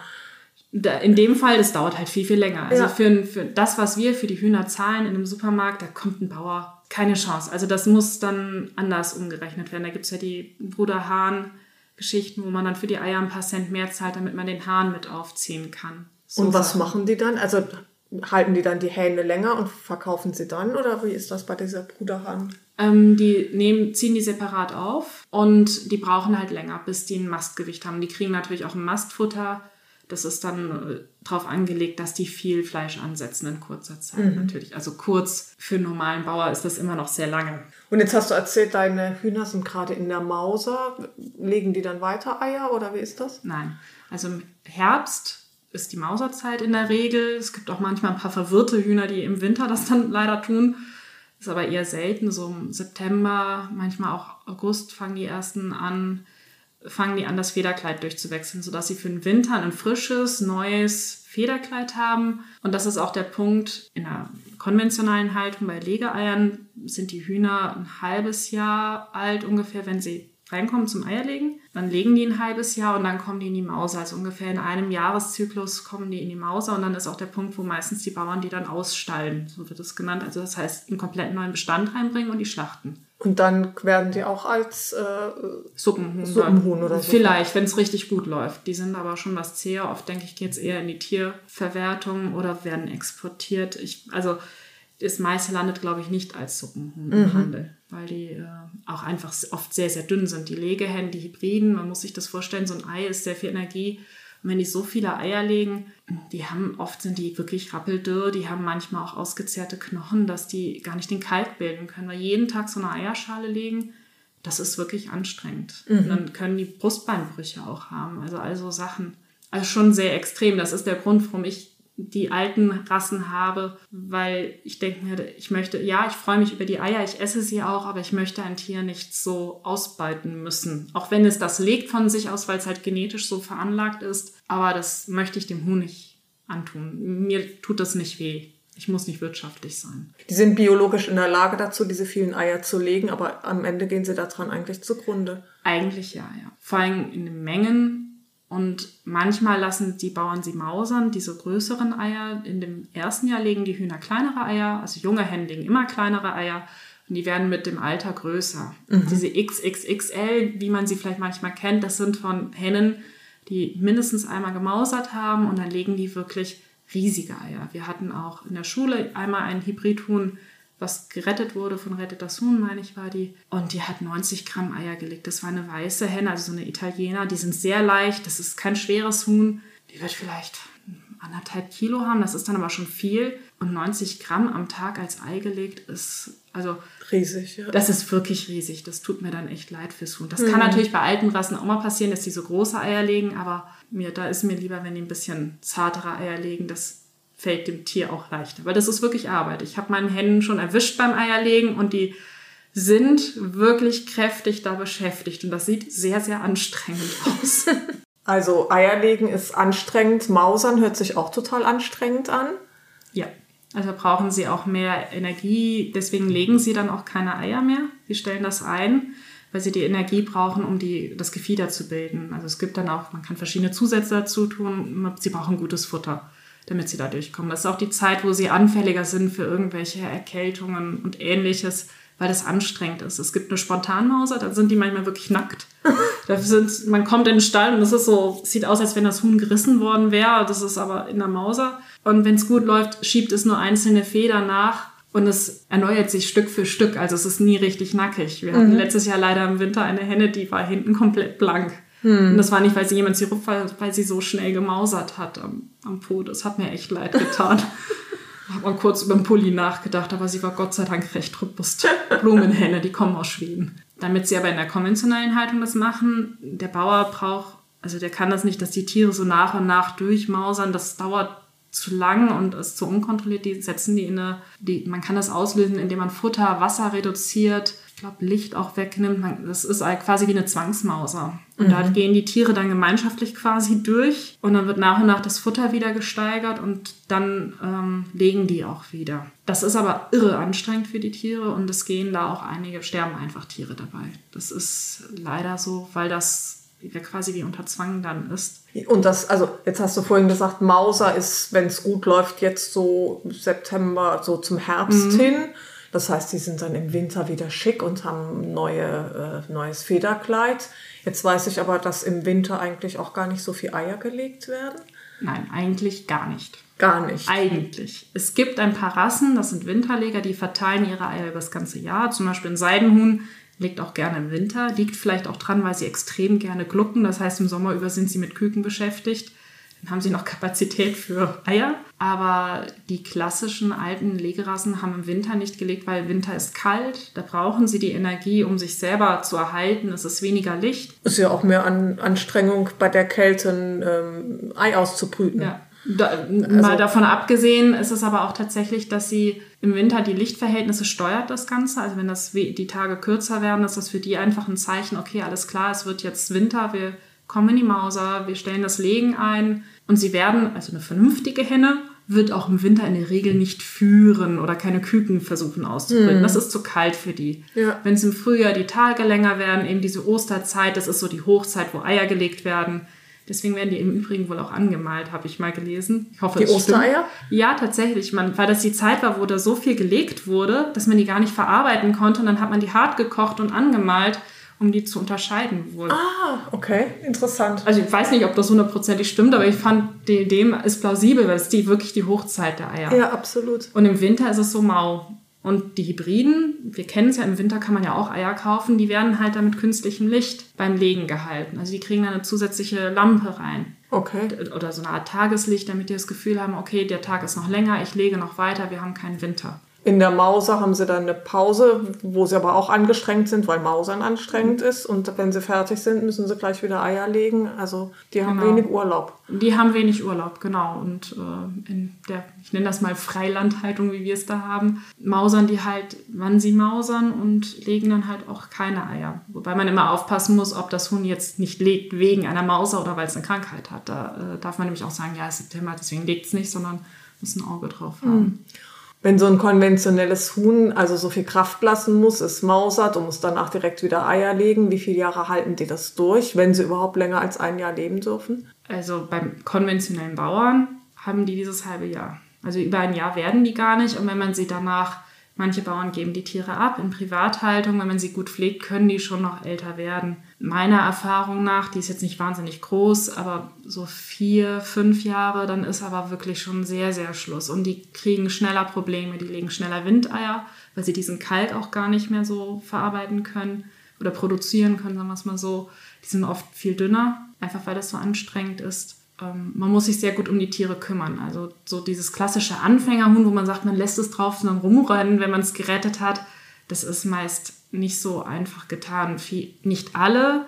In dem Fall, das dauert halt viel, viel länger. Also ja. für, für das, was wir für die Hühner zahlen in einem Supermarkt, da kommt ein Bauer keine Chance. Also das muss dann anders umgerechnet werden. Da gibt es ja die Bruderhahn, Geschichten, wo man dann für die Eier ein paar Cent mehr zahlt, damit man den Hahn mit aufziehen kann. So und was Sachen. machen die dann? Also halten die dann die Hähne länger und verkaufen sie dann? Oder wie ist das bei dieser Bruderhahn? Ähm, die nehmen, ziehen die separat auf und die brauchen halt länger, bis die ein Mastgewicht haben. Die kriegen natürlich auch ein Mastfutter. Das ist dann äh, darauf angelegt, dass die viel Fleisch ansetzen in kurzer Zeit mhm. natürlich. Also kurz für einen normalen Bauer ist das immer noch sehr lange. Und jetzt hast du erzählt, deine Hühner sind gerade in der Mauser. Legen die dann weiter Eier oder wie ist das? Nein. Also im Herbst ist die Mauserzeit in der Regel. Es gibt auch manchmal ein paar verwirrte Hühner, die im Winter das dann leider tun. Ist aber eher selten. So im September, manchmal auch August fangen die ersten an, fangen die an, das Federkleid durchzuwechseln, sodass sie für den Winter ein frisches, neues Federkleid haben. Und das ist auch der Punkt in der konventionellen Haltung bei Legeeiern sind die Hühner ein halbes Jahr alt ungefähr, wenn sie reinkommen zum Eierlegen. Dann legen die ein halbes Jahr und dann kommen die in die Mauser. Also ungefähr in einem Jahreszyklus kommen die in die Mauser und dann ist auch der Punkt, wo meistens die Bauern die dann ausstallen, so wird es genannt. Also das heißt, einen komplett neuen Bestand reinbringen und die schlachten. Und dann werden die auch als äh, Suppenhuhn, Suppenhuhn oder so. Vielleicht, wenn es richtig gut läuft. Die sind aber schon was zäher. Oft denke ich, geht es eher in die Tierverwertung oder werden exportiert. Ich, also das meiste landet, glaube ich, nicht als Suppenhuhn mhm. im Handel, weil die äh, auch einfach oft sehr, sehr dünn sind. Die Legehennen, die Hybriden, man muss sich das vorstellen, so ein Ei ist sehr viel Energie. Und wenn die so viele Eier legen, die haben, oft sind die wirklich rappeldürr, die haben manchmal auch ausgezehrte Knochen, dass die gar nicht den Kalk bilden können, weil jeden Tag so eine Eierschale legen, das ist wirklich anstrengend. Mhm. Und dann können die Brustbeinbrüche auch haben, also also Sachen. Also schon sehr extrem. Das ist der Grund, warum ich die alten Rassen habe, weil ich denke mir, ich möchte, ja, ich freue mich über die Eier, ich esse sie auch, aber ich möchte ein Tier nicht so ausbeuten müssen. Auch wenn es das legt von sich aus, weil es halt genetisch so veranlagt ist, aber das möchte ich dem Huhn nicht antun. Mir tut das nicht weh. Ich muss nicht wirtschaftlich sein. Die sind biologisch in der Lage dazu, diese vielen Eier zu legen, aber am Ende gehen sie daran eigentlich zugrunde. Eigentlich ja, ja. Vor allem in den Mengen, und manchmal lassen die Bauern sie mausern, diese größeren Eier. In dem ersten Jahr legen die Hühner kleinere Eier, also junge Hennen legen immer kleinere Eier und die werden mit dem Alter größer. Mhm. Diese XXXL, wie man sie vielleicht manchmal kennt, das sind von Hennen, die mindestens einmal gemausert haben und dann legen die wirklich riesige Eier. Wir hatten auch in der Schule einmal einen Hybridhuhn, was gerettet wurde von Rettet das Huhn, meine ich, war die. Und die hat 90 Gramm Eier gelegt. Das war eine weiße Henne, also so eine Italiener. Die sind sehr leicht. Das ist kein schweres Huhn. Die wird vielleicht anderthalb Kilo haben. Das ist dann aber schon viel. Und 90 Gramm am Tag als Ei gelegt ist, also. Riesig, ja. Das ist wirklich riesig. Das tut mir dann echt leid fürs Huhn. Das mhm. kann natürlich bei alten Rassen auch mal passieren, dass die so große Eier legen. Aber mir, da ist mir lieber, wenn die ein bisschen zartere Eier legen. Das fällt dem Tier auch leichter. Weil das ist wirklich Arbeit. Ich habe meinen Hennen schon erwischt beim Eierlegen und die sind wirklich kräftig da beschäftigt. Und das sieht sehr, sehr anstrengend aus. Also Eierlegen ist anstrengend, Mausern hört sich auch total anstrengend an. Ja, also brauchen sie auch mehr Energie, deswegen legen sie dann auch keine Eier mehr. Sie stellen das ein, weil sie die Energie brauchen, um die, das Gefieder zu bilden. Also es gibt dann auch, man kann verschiedene Zusätze dazu tun, sie brauchen gutes Futter damit sie da durchkommen. Das ist auch die Zeit, wo sie anfälliger sind für irgendwelche Erkältungen und ähnliches, weil das anstrengend ist. Es gibt eine Spontanmauser, da sind die manchmal wirklich nackt. sind, man kommt in den Stall und es ist so, sieht aus, als wenn das Huhn gerissen worden wäre. Das ist aber in der Mauser. Und wenn es gut läuft, schiebt es nur einzelne Federn nach. Und es erneuert sich Stück für Stück, also es ist nie richtig nackig. Wir hatten mhm. letztes Jahr leider im Winter eine Henne, die war hinten komplett blank. Hm. Und das war nicht, weil sie jemand sie ruft, weil, sie so schnell gemausert hat am, am Po. Das hat mir echt leid getan. habe mal kurz über den Pulli nachgedacht, aber sie war Gott sei Dank recht robust. Blumenhenne, die kommen aus Schweden. Damit sie aber in der konventionellen Haltung das machen, der Bauer braucht, also der kann das nicht, dass die Tiere so nach und nach durchmausern. Das dauert zu lang und ist zu unkontrolliert. Die setzen die in eine, die, man kann das auslösen, indem man Futter, Wasser reduziert, glaube, Licht auch wegnimmt. Das ist halt quasi wie eine Zwangsmauser. Und mhm. da gehen die Tiere dann gemeinschaftlich quasi durch und dann wird nach und nach das Futter wieder gesteigert und dann ähm, legen die auch wieder. Das ist aber irre anstrengend für die Tiere und es gehen da auch einige, sterben einfach Tiere dabei. Das ist leider so, weil das quasi wie unter Zwang dann ist. Und das, also jetzt hast du vorhin gesagt, Mauser ist, wenn es gut läuft, jetzt so September, so zum Herbst mhm. hin. Das heißt, die sind dann im Winter wieder schick und haben neue, äh, neues Federkleid. Jetzt weiß ich aber, dass im Winter eigentlich auch gar nicht so viel Eier gelegt werden. Nein, eigentlich gar nicht. Gar nicht. Eigentlich. Es gibt ein paar Rassen, das sind Winterleger, die verteilen ihre Eier über das ganze Jahr. Zum Beispiel ein Seidenhuhn legt auch gerne im Winter. Liegt vielleicht auch dran, weil sie extrem gerne glucken. Das heißt, im Sommer über sind sie mit Küken beschäftigt. Dann haben sie noch Kapazität für Eier. Aber die klassischen alten Legerassen haben im Winter nicht gelegt, weil Winter ist kalt. Da brauchen sie die Energie, um sich selber zu erhalten. Es ist weniger Licht. Ist ja auch mehr an Anstrengung bei der Kälte ein ähm, Ei auszubrüten. Ja. Da, also, mal davon abgesehen ist es aber auch tatsächlich, dass sie im Winter die Lichtverhältnisse steuert das Ganze. Also wenn das die Tage kürzer werden, ist das für die einfach ein Zeichen, okay, alles klar, es wird jetzt Winter, wir kommen in die Mauser, wir stellen das Legen ein und sie werden, also eine vernünftige Henne, wird auch im Winter in der Regel nicht führen oder keine Küken versuchen auszubrüten. Hm. Das ist zu kalt für die. Ja. Wenn es im Frühjahr die Tage länger werden, eben diese Osterzeit, das ist so die Hochzeit, wo Eier gelegt werden, Deswegen werden die im Übrigen wohl auch angemalt, habe ich mal gelesen. Ich hoffe, die Ostereier? Ja, tatsächlich. Man, weil das die Zeit war, wo da so viel gelegt wurde, dass man die gar nicht verarbeiten konnte. Und dann hat man die hart gekocht und angemalt, um die zu unterscheiden wohl. Ah, okay. Interessant. Also ich weiß nicht, ob das hundertprozentig stimmt, aber ich fand, die Idee ist plausibel, weil es die, wirklich die Hochzeit der Eier. Ja, absolut. Und im Winter ist es so mau. Und die Hybriden, wir kennen es ja, im Winter kann man ja auch Eier kaufen, die werden halt dann mit künstlichem Licht beim Legen gehalten. Also die kriegen dann eine zusätzliche Lampe rein. Okay. Oder so eine Art Tageslicht, damit die das Gefühl haben, okay, der Tag ist noch länger, ich lege noch weiter, wir haben keinen Winter. In der Mauser haben sie dann eine Pause, wo sie aber auch angestrengt sind, weil Mausern anstrengend mhm. ist. Und wenn sie fertig sind, müssen sie gleich wieder Eier legen. Also die haben genau. wenig Urlaub. Die haben wenig Urlaub, genau. Und äh, in der, ich nenne das mal Freilandhaltung, wie wir es da haben, mausern die halt, wann sie mausern und legen dann halt auch keine Eier. Wobei man immer aufpassen muss, ob das Huhn jetzt nicht legt wegen einer Mauser oder weil es eine Krankheit hat. Da äh, darf man nämlich auch sagen, ja, es ist Thema, deswegen legt es nicht, sondern muss ein Auge drauf haben. Mhm. Wenn so ein konventionelles Huhn also so viel Kraft lassen muss, es mausert und muss danach direkt wieder Eier legen, wie viele Jahre halten die das durch, wenn sie überhaupt länger als ein Jahr leben dürfen? Also beim konventionellen Bauern haben die dieses halbe Jahr. Also über ein Jahr werden die gar nicht und wenn man sie danach Manche Bauern geben die Tiere ab in Privathaltung. Wenn man sie gut pflegt, können die schon noch älter werden. Meiner Erfahrung nach, die ist jetzt nicht wahnsinnig groß, aber so vier, fünf Jahre, dann ist aber wirklich schon sehr, sehr Schluss. Und die kriegen schneller Probleme, die legen schneller Windeier, weil sie diesen Kalk auch gar nicht mehr so verarbeiten können oder produzieren können, sagen wir es mal so. Die sind oft viel dünner, einfach weil das so anstrengend ist ähm, man muss sich sehr gut um die Tiere kümmern. Also so dieses klassische Anfängerhuhn, wo man sagt, man lässt es drauf dann rumrennen, wenn man es gerettet hat, das ist meist nicht so einfach getan. Viel, nicht alle,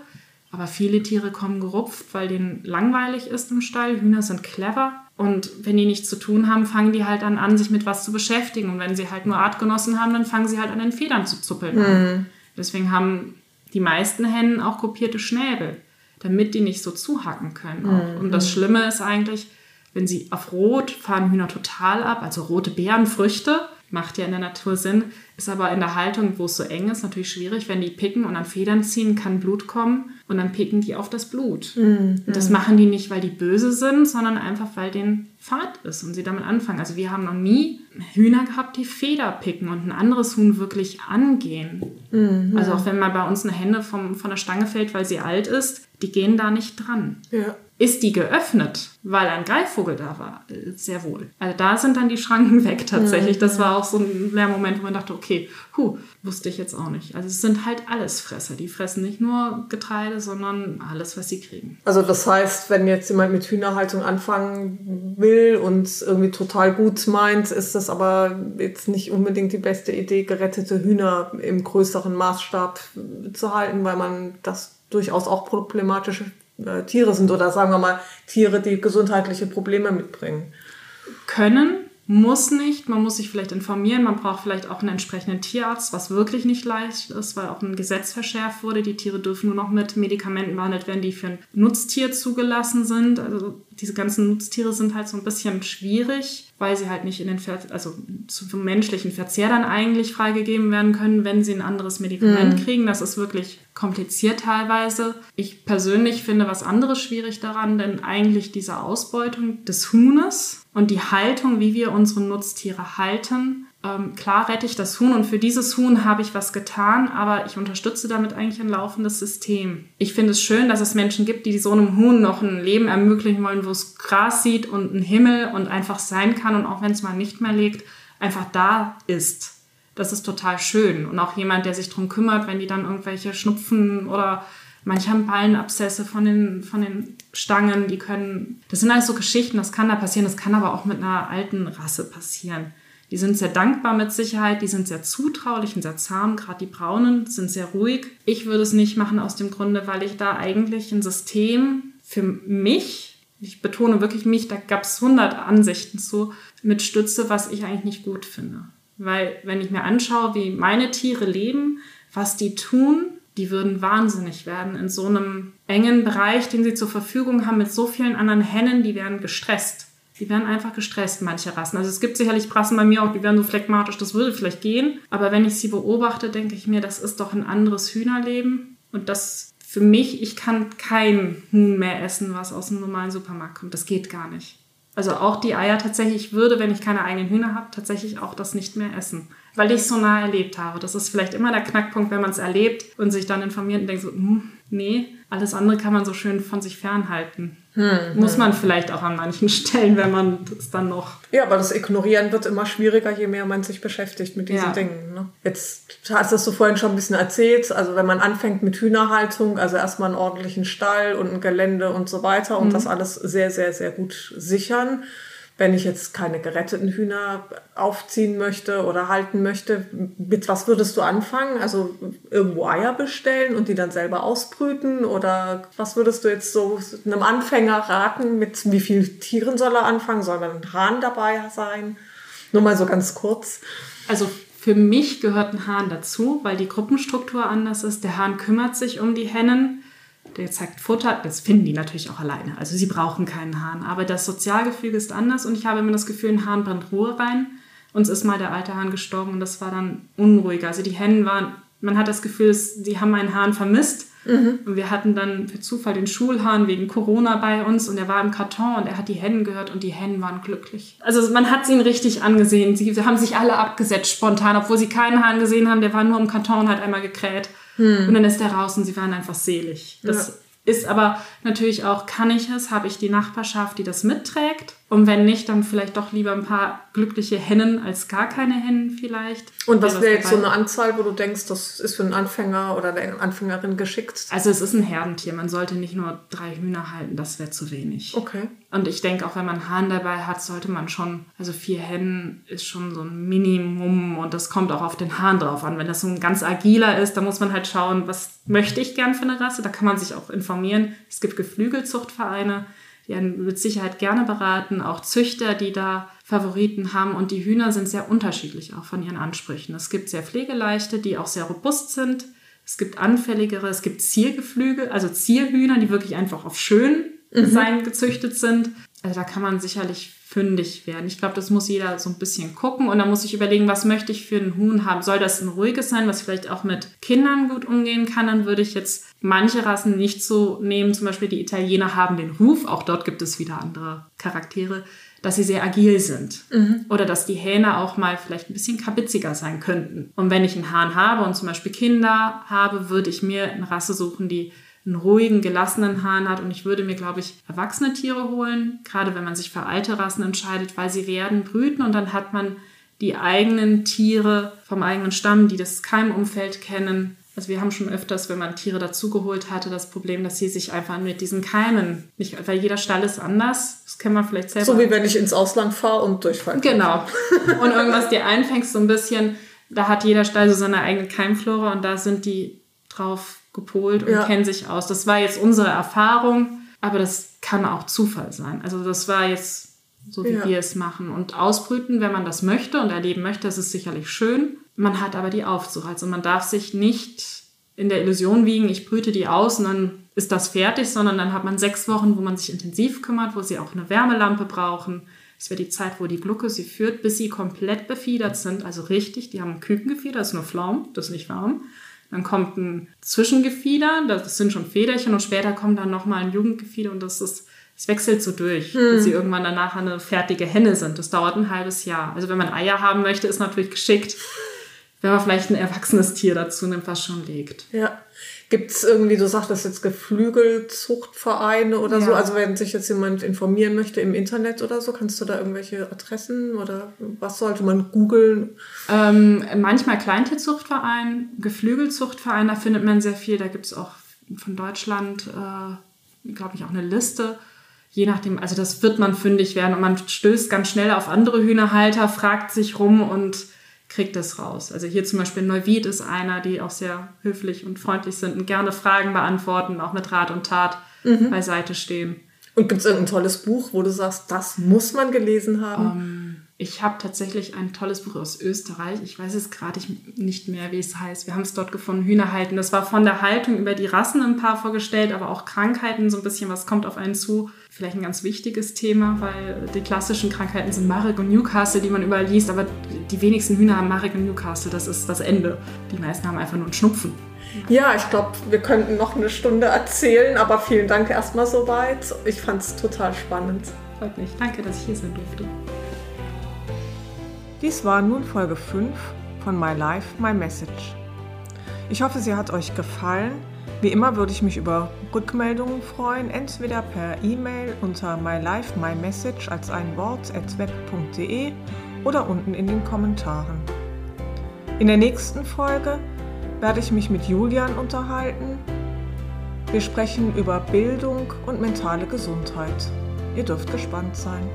aber viele Tiere kommen gerupft, weil denen langweilig ist im Stall. Hühner sind clever. Und wenn die nichts zu tun haben, fangen die halt dann an, sich mit was zu beschäftigen. Und wenn sie halt nur Artgenossen haben, dann fangen sie halt an, den Federn zu zuppeln. Mhm. Deswegen haben die meisten Hennen auch kopierte Schnäbel damit die nicht so zuhacken können. Mhm. Und das Schlimme ist eigentlich, wenn sie auf Rot fahren Hühner total ab, also rote Beeren, Früchte, macht ja in der Natur Sinn, ist aber in der Haltung, wo es so eng ist, natürlich schwierig. Wenn die picken und an Federn ziehen, kann Blut kommen und dann picken die auf das Blut. Mhm. Und das machen die nicht, weil die böse sind, sondern einfach, weil denen Fahrt ist und sie damit anfangen. Also wir haben noch nie Hühner gehabt, die Feder picken und ein anderes Huhn wirklich angehen. Mhm. Also auch wenn mal bei uns eine Henne vom, von der Stange fällt, weil sie alt ist, die gehen da nicht dran. Ja. Ist die geöffnet, weil ein Greifvogel da war? Sehr wohl. Also da sind dann die Schranken weg tatsächlich. Das war auch so ein Lehrmoment, wo man dachte, okay, huh, wusste ich jetzt auch nicht. Also es sind halt Allesfresser. Die fressen nicht nur Getreide, sondern alles, was sie kriegen. Also das heißt, wenn jetzt jemand mit Hühnerhaltung anfangen will und irgendwie total gut meint, ist das aber jetzt nicht unbedingt die beste Idee, gerettete Hühner im größeren Maßstab zu halten, weil man das durchaus auch problematische äh, Tiere sind oder sagen wir mal Tiere, die gesundheitliche Probleme mitbringen. Können, muss nicht. Man muss sich vielleicht informieren. Man braucht vielleicht auch einen entsprechenden Tierarzt, was wirklich nicht leicht ist, weil auch ein Gesetz verschärft wurde. Die Tiere dürfen nur noch mit Medikamenten behandelt werden, die für ein Nutztier zugelassen sind. Also diese ganzen Nutztiere sind halt so ein bisschen schwierig, weil sie halt nicht in den Ver also zum menschlichen Verzehr dann eigentlich freigegeben werden können, wenn sie ein anderes Medikament mhm. kriegen. Das ist wirklich kompliziert teilweise. Ich persönlich finde was anderes schwierig daran, denn eigentlich diese Ausbeutung des Huhnes und die Haltung, wie wir unsere Nutztiere halten, ähm, klar rette ich das Huhn und für dieses Huhn habe ich was getan, aber ich unterstütze damit eigentlich ein laufendes System. Ich finde es schön, dass es Menschen gibt, die so einem Huhn noch ein Leben ermöglichen wollen, wo es Gras sieht und einen Himmel und einfach sein kann und auch wenn es mal nicht mehr legt, einfach da ist. Das ist total schön. Und auch jemand, der sich darum kümmert, wenn die dann irgendwelche Schnupfen oder Manche haben Ballenabszesse von den, von den Stangen, die können, das sind alles so Geschichten, das kann da passieren, das kann aber auch mit einer alten Rasse passieren. Die sind sehr dankbar mit Sicherheit, die sind sehr zutraulich und sehr zahm. Gerade die Braunen sind sehr ruhig. Ich würde es nicht machen aus dem Grunde, weil ich da eigentlich ein System für mich, ich betone wirklich mich, da gab es 100 Ansichten zu, mit Stütze, was ich eigentlich nicht gut finde. Weil wenn ich mir anschaue, wie meine Tiere leben, was die tun, die würden wahnsinnig werden in so einem engen Bereich, den sie zur Verfügung haben, mit so vielen anderen Hennen, die werden gestresst. Die werden einfach gestresst, manche Rassen. Also es gibt sicherlich Rassen bei mir auch, die werden so phlegmatisch, das würde vielleicht gehen. Aber wenn ich sie beobachte, denke ich mir, das ist doch ein anderes Hühnerleben. Und das für mich, ich kann kein Huhn mehr essen, was aus dem normalen Supermarkt kommt. Das geht gar nicht. Also auch die Eier tatsächlich, ich würde, wenn ich keine eigenen Hühner habe, tatsächlich auch das nicht mehr essen. Weil ich es so nah erlebt habe. Das ist vielleicht immer der Knackpunkt, wenn man es erlebt und sich dann informiert und denkt so, hm, nee, alles andere kann man so schön von sich fernhalten. Hm, Muss man vielleicht auch an manchen Stellen, wenn man es dann noch. Ja, aber das Ignorieren wird immer schwieriger, je mehr man sich beschäftigt mit diesen ja. Dingen. Ne? Jetzt hast du vorhin schon ein bisschen erzählt. Also wenn man anfängt mit Hühnerhaltung, also erstmal einen ordentlichen Stall und ein Gelände und so weiter und mhm. das alles sehr, sehr, sehr gut sichern wenn ich jetzt keine geretteten Hühner aufziehen möchte oder halten möchte, mit was würdest du anfangen? Also irgendwo Eier bestellen und die dann selber ausbrüten? Oder was würdest du jetzt so einem Anfänger raten? Mit wie vielen Tieren soll er anfangen? Soll ein Hahn dabei sein? Nur mal so ganz kurz. Also für mich gehört ein Hahn dazu, weil die Gruppenstruktur anders ist. Der Hahn kümmert sich um die Hennen der zeigt Futter, das finden die natürlich auch alleine. Also sie brauchen keinen Hahn. Aber das Sozialgefüge ist anders und ich habe immer das Gefühl, ein Hahn bringt Ruhe rein. Uns ist mal der alte Hahn gestorben und das war dann unruhiger. Also die Hennen waren, man hat das Gefühl, sie haben einen Hahn vermisst. Mhm. Und wir hatten dann für Zufall den Schulhahn wegen Corona bei uns und er war im Karton und er hat die Hennen gehört und die Hennen waren glücklich. Also man hat sie ihn richtig angesehen. Sie, sie haben sich alle abgesetzt spontan, obwohl sie keinen Hahn gesehen haben. Der war nur im Karton und hat einmal gekräht. Hm. Und dann ist der raus und sie waren einfach selig. Das ja. ist aber natürlich auch, kann ich es, habe ich die Nachbarschaft, die das mitträgt. Und wenn nicht, dann vielleicht doch lieber ein paar glückliche Hennen als gar keine Hennen vielleicht. Und was wäre jetzt so eine Anzahl, wo du denkst, das ist für einen Anfänger oder eine Anfängerin geschickt? Also es ist ein Herdentier. Man sollte nicht nur drei Hühner halten, das wäre zu wenig. Okay. Und ich denke, auch wenn man Hahn dabei hat, sollte man schon, also vier Hennen ist schon so ein Minimum und das kommt auch auf den Hahn drauf an. Wenn das so ein ganz agiler ist, dann muss man halt schauen, was möchte ich gern für eine Rasse. Da kann man sich auch informieren. Es gibt Geflügelzuchtvereine einen mit Sicherheit gerne beraten, auch Züchter, die da Favoriten haben. Und die Hühner sind sehr unterschiedlich auch von ihren Ansprüchen. Es gibt sehr pflegeleichte, die auch sehr robust sind. Es gibt anfälligere, es gibt Ziergeflügel, also Zierhühner, die wirklich einfach auf schön mhm. sein gezüchtet sind. Also da kann man sicherlich fündig werden. Ich glaube, das muss jeder so ein bisschen gucken und dann muss ich überlegen, was möchte ich für ein Huhn haben. Soll das ein ruhiges sein, was vielleicht auch mit Kindern gut umgehen kann? Dann würde ich jetzt manche Rassen nicht so nehmen. Zum Beispiel die Italiener haben den Ruf, auch dort gibt es wieder andere Charaktere, dass sie sehr agil sind. Mhm. Oder dass die Hähne auch mal vielleicht ein bisschen kabitziger sein könnten. Und wenn ich einen Hahn habe und zum Beispiel Kinder habe, würde ich mir eine Rasse suchen, die einen ruhigen, gelassenen Hahn hat. Und ich würde mir, glaube ich, erwachsene Tiere holen, gerade wenn man sich für alte Rassen entscheidet, weil sie werden brüten und dann hat man die eigenen Tiere vom eigenen Stamm, die das Keimumfeld kennen. Also wir haben schon öfters, wenn man Tiere dazugeholt hatte, das Problem, dass sie sich einfach mit diesen Keimen, nicht, weil jeder Stall ist anders, das kennen wir vielleicht selber. So wie wenn ich ins Ausland fahre und durchfalle. Genau. Und irgendwas dir einfängst, so ein bisschen, da hat jeder Stall so seine eigene Keimflora und da sind die drauf gepolt und ja. kennen sich aus. Das war jetzt unsere Erfahrung, aber das kann auch Zufall sein. Also das war jetzt so, wie ja. wir es machen. Und ausbrüten, wenn man das möchte und erleben möchte, das ist sicherlich schön. Man hat aber die Aufzucht. Also man darf sich nicht in der Illusion wiegen, ich brüte die aus und dann ist das fertig, sondern dann hat man sechs Wochen, wo man sich intensiv kümmert, wo sie auch eine Wärmelampe brauchen. Es wäre die Zeit, wo die Glucke sie führt, bis sie komplett befiedert sind. Also richtig, die haben Kükengefieder, das ist nur Flaum, das ist nicht warm. Dann kommt ein Zwischengefieder, das sind schon Federchen und später kommt dann nochmal ein Jugendgefieder und das ist, es wechselt so durch, hm. bis sie irgendwann danach eine fertige Henne sind. Das dauert ein halbes Jahr. Also wenn man Eier haben möchte, ist natürlich geschickt, wenn man vielleicht ein erwachsenes Tier dazu nimmt, was schon legt. Ja. Gibt es irgendwie, du sagtest jetzt Geflügelzuchtvereine oder ja. so, also wenn sich jetzt jemand informieren möchte im Internet oder so, kannst du da irgendwelche Adressen oder was sollte man googeln? Ähm, manchmal Kleintierzuchtverein, Geflügelzuchtverein, da findet man sehr viel, da gibt es auch von Deutschland, äh, glaube ich, auch eine Liste. Je nachdem, also das wird man fündig werden und man stößt ganz schnell auf andere Hühnerhalter, fragt sich rum und kriegt es raus. Also hier zum Beispiel Neuwied ist einer, die auch sehr höflich und freundlich sind und gerne Fragen beantworten, auch mit Rat und Tat mhm. beiseite stehen. Und gibt es irgendein tolles Buch, wo du sagst, das muss man gelesen haben? Um, ähm, ich habe tatsächlich ein tolles Buch aus Österreich. Ich weiß es gerade nicht mehr, wie es heißt. Wir haben es dort gefunden, Hühnerhalten. Das war von der Haltung über die Rassen ein paar vorgestellt, aber auch Krankheiten, so ein bisschen, was kommt auf einen zu. Vielleicht ein ganz wichtiges Thema, weil die klassischen Krankheiten sind Marek und Newcastle, die man überall liest, aber die wenigsten Hühner haben Marek und Newcastle. Das ist das Ende. Die meisten haben einfach nur einen Schnupfen. Ja, ich glaube, wir könnten noch eine Stunde erzählen, aber vielen Dank erstmal soweit. Ich fand es total spannend. Freut mich. Danke, dass ich hier sein durfte. Dies war nun Folge 5 von My Life, My Message. Ich hoffe, sie hat euch gefallen. Wie immer würde ich mich über Rückmeldungen freuen, entweder per E-Mail unter mylifemymessage als ein Wort at web.de oder unten in den Kommentaren. In der nächsten Folge werde ich mich mit Julian unterhalten. Wir sprechen über Bildung und mentale Gesundheit. Ihr dürft gespannt sein.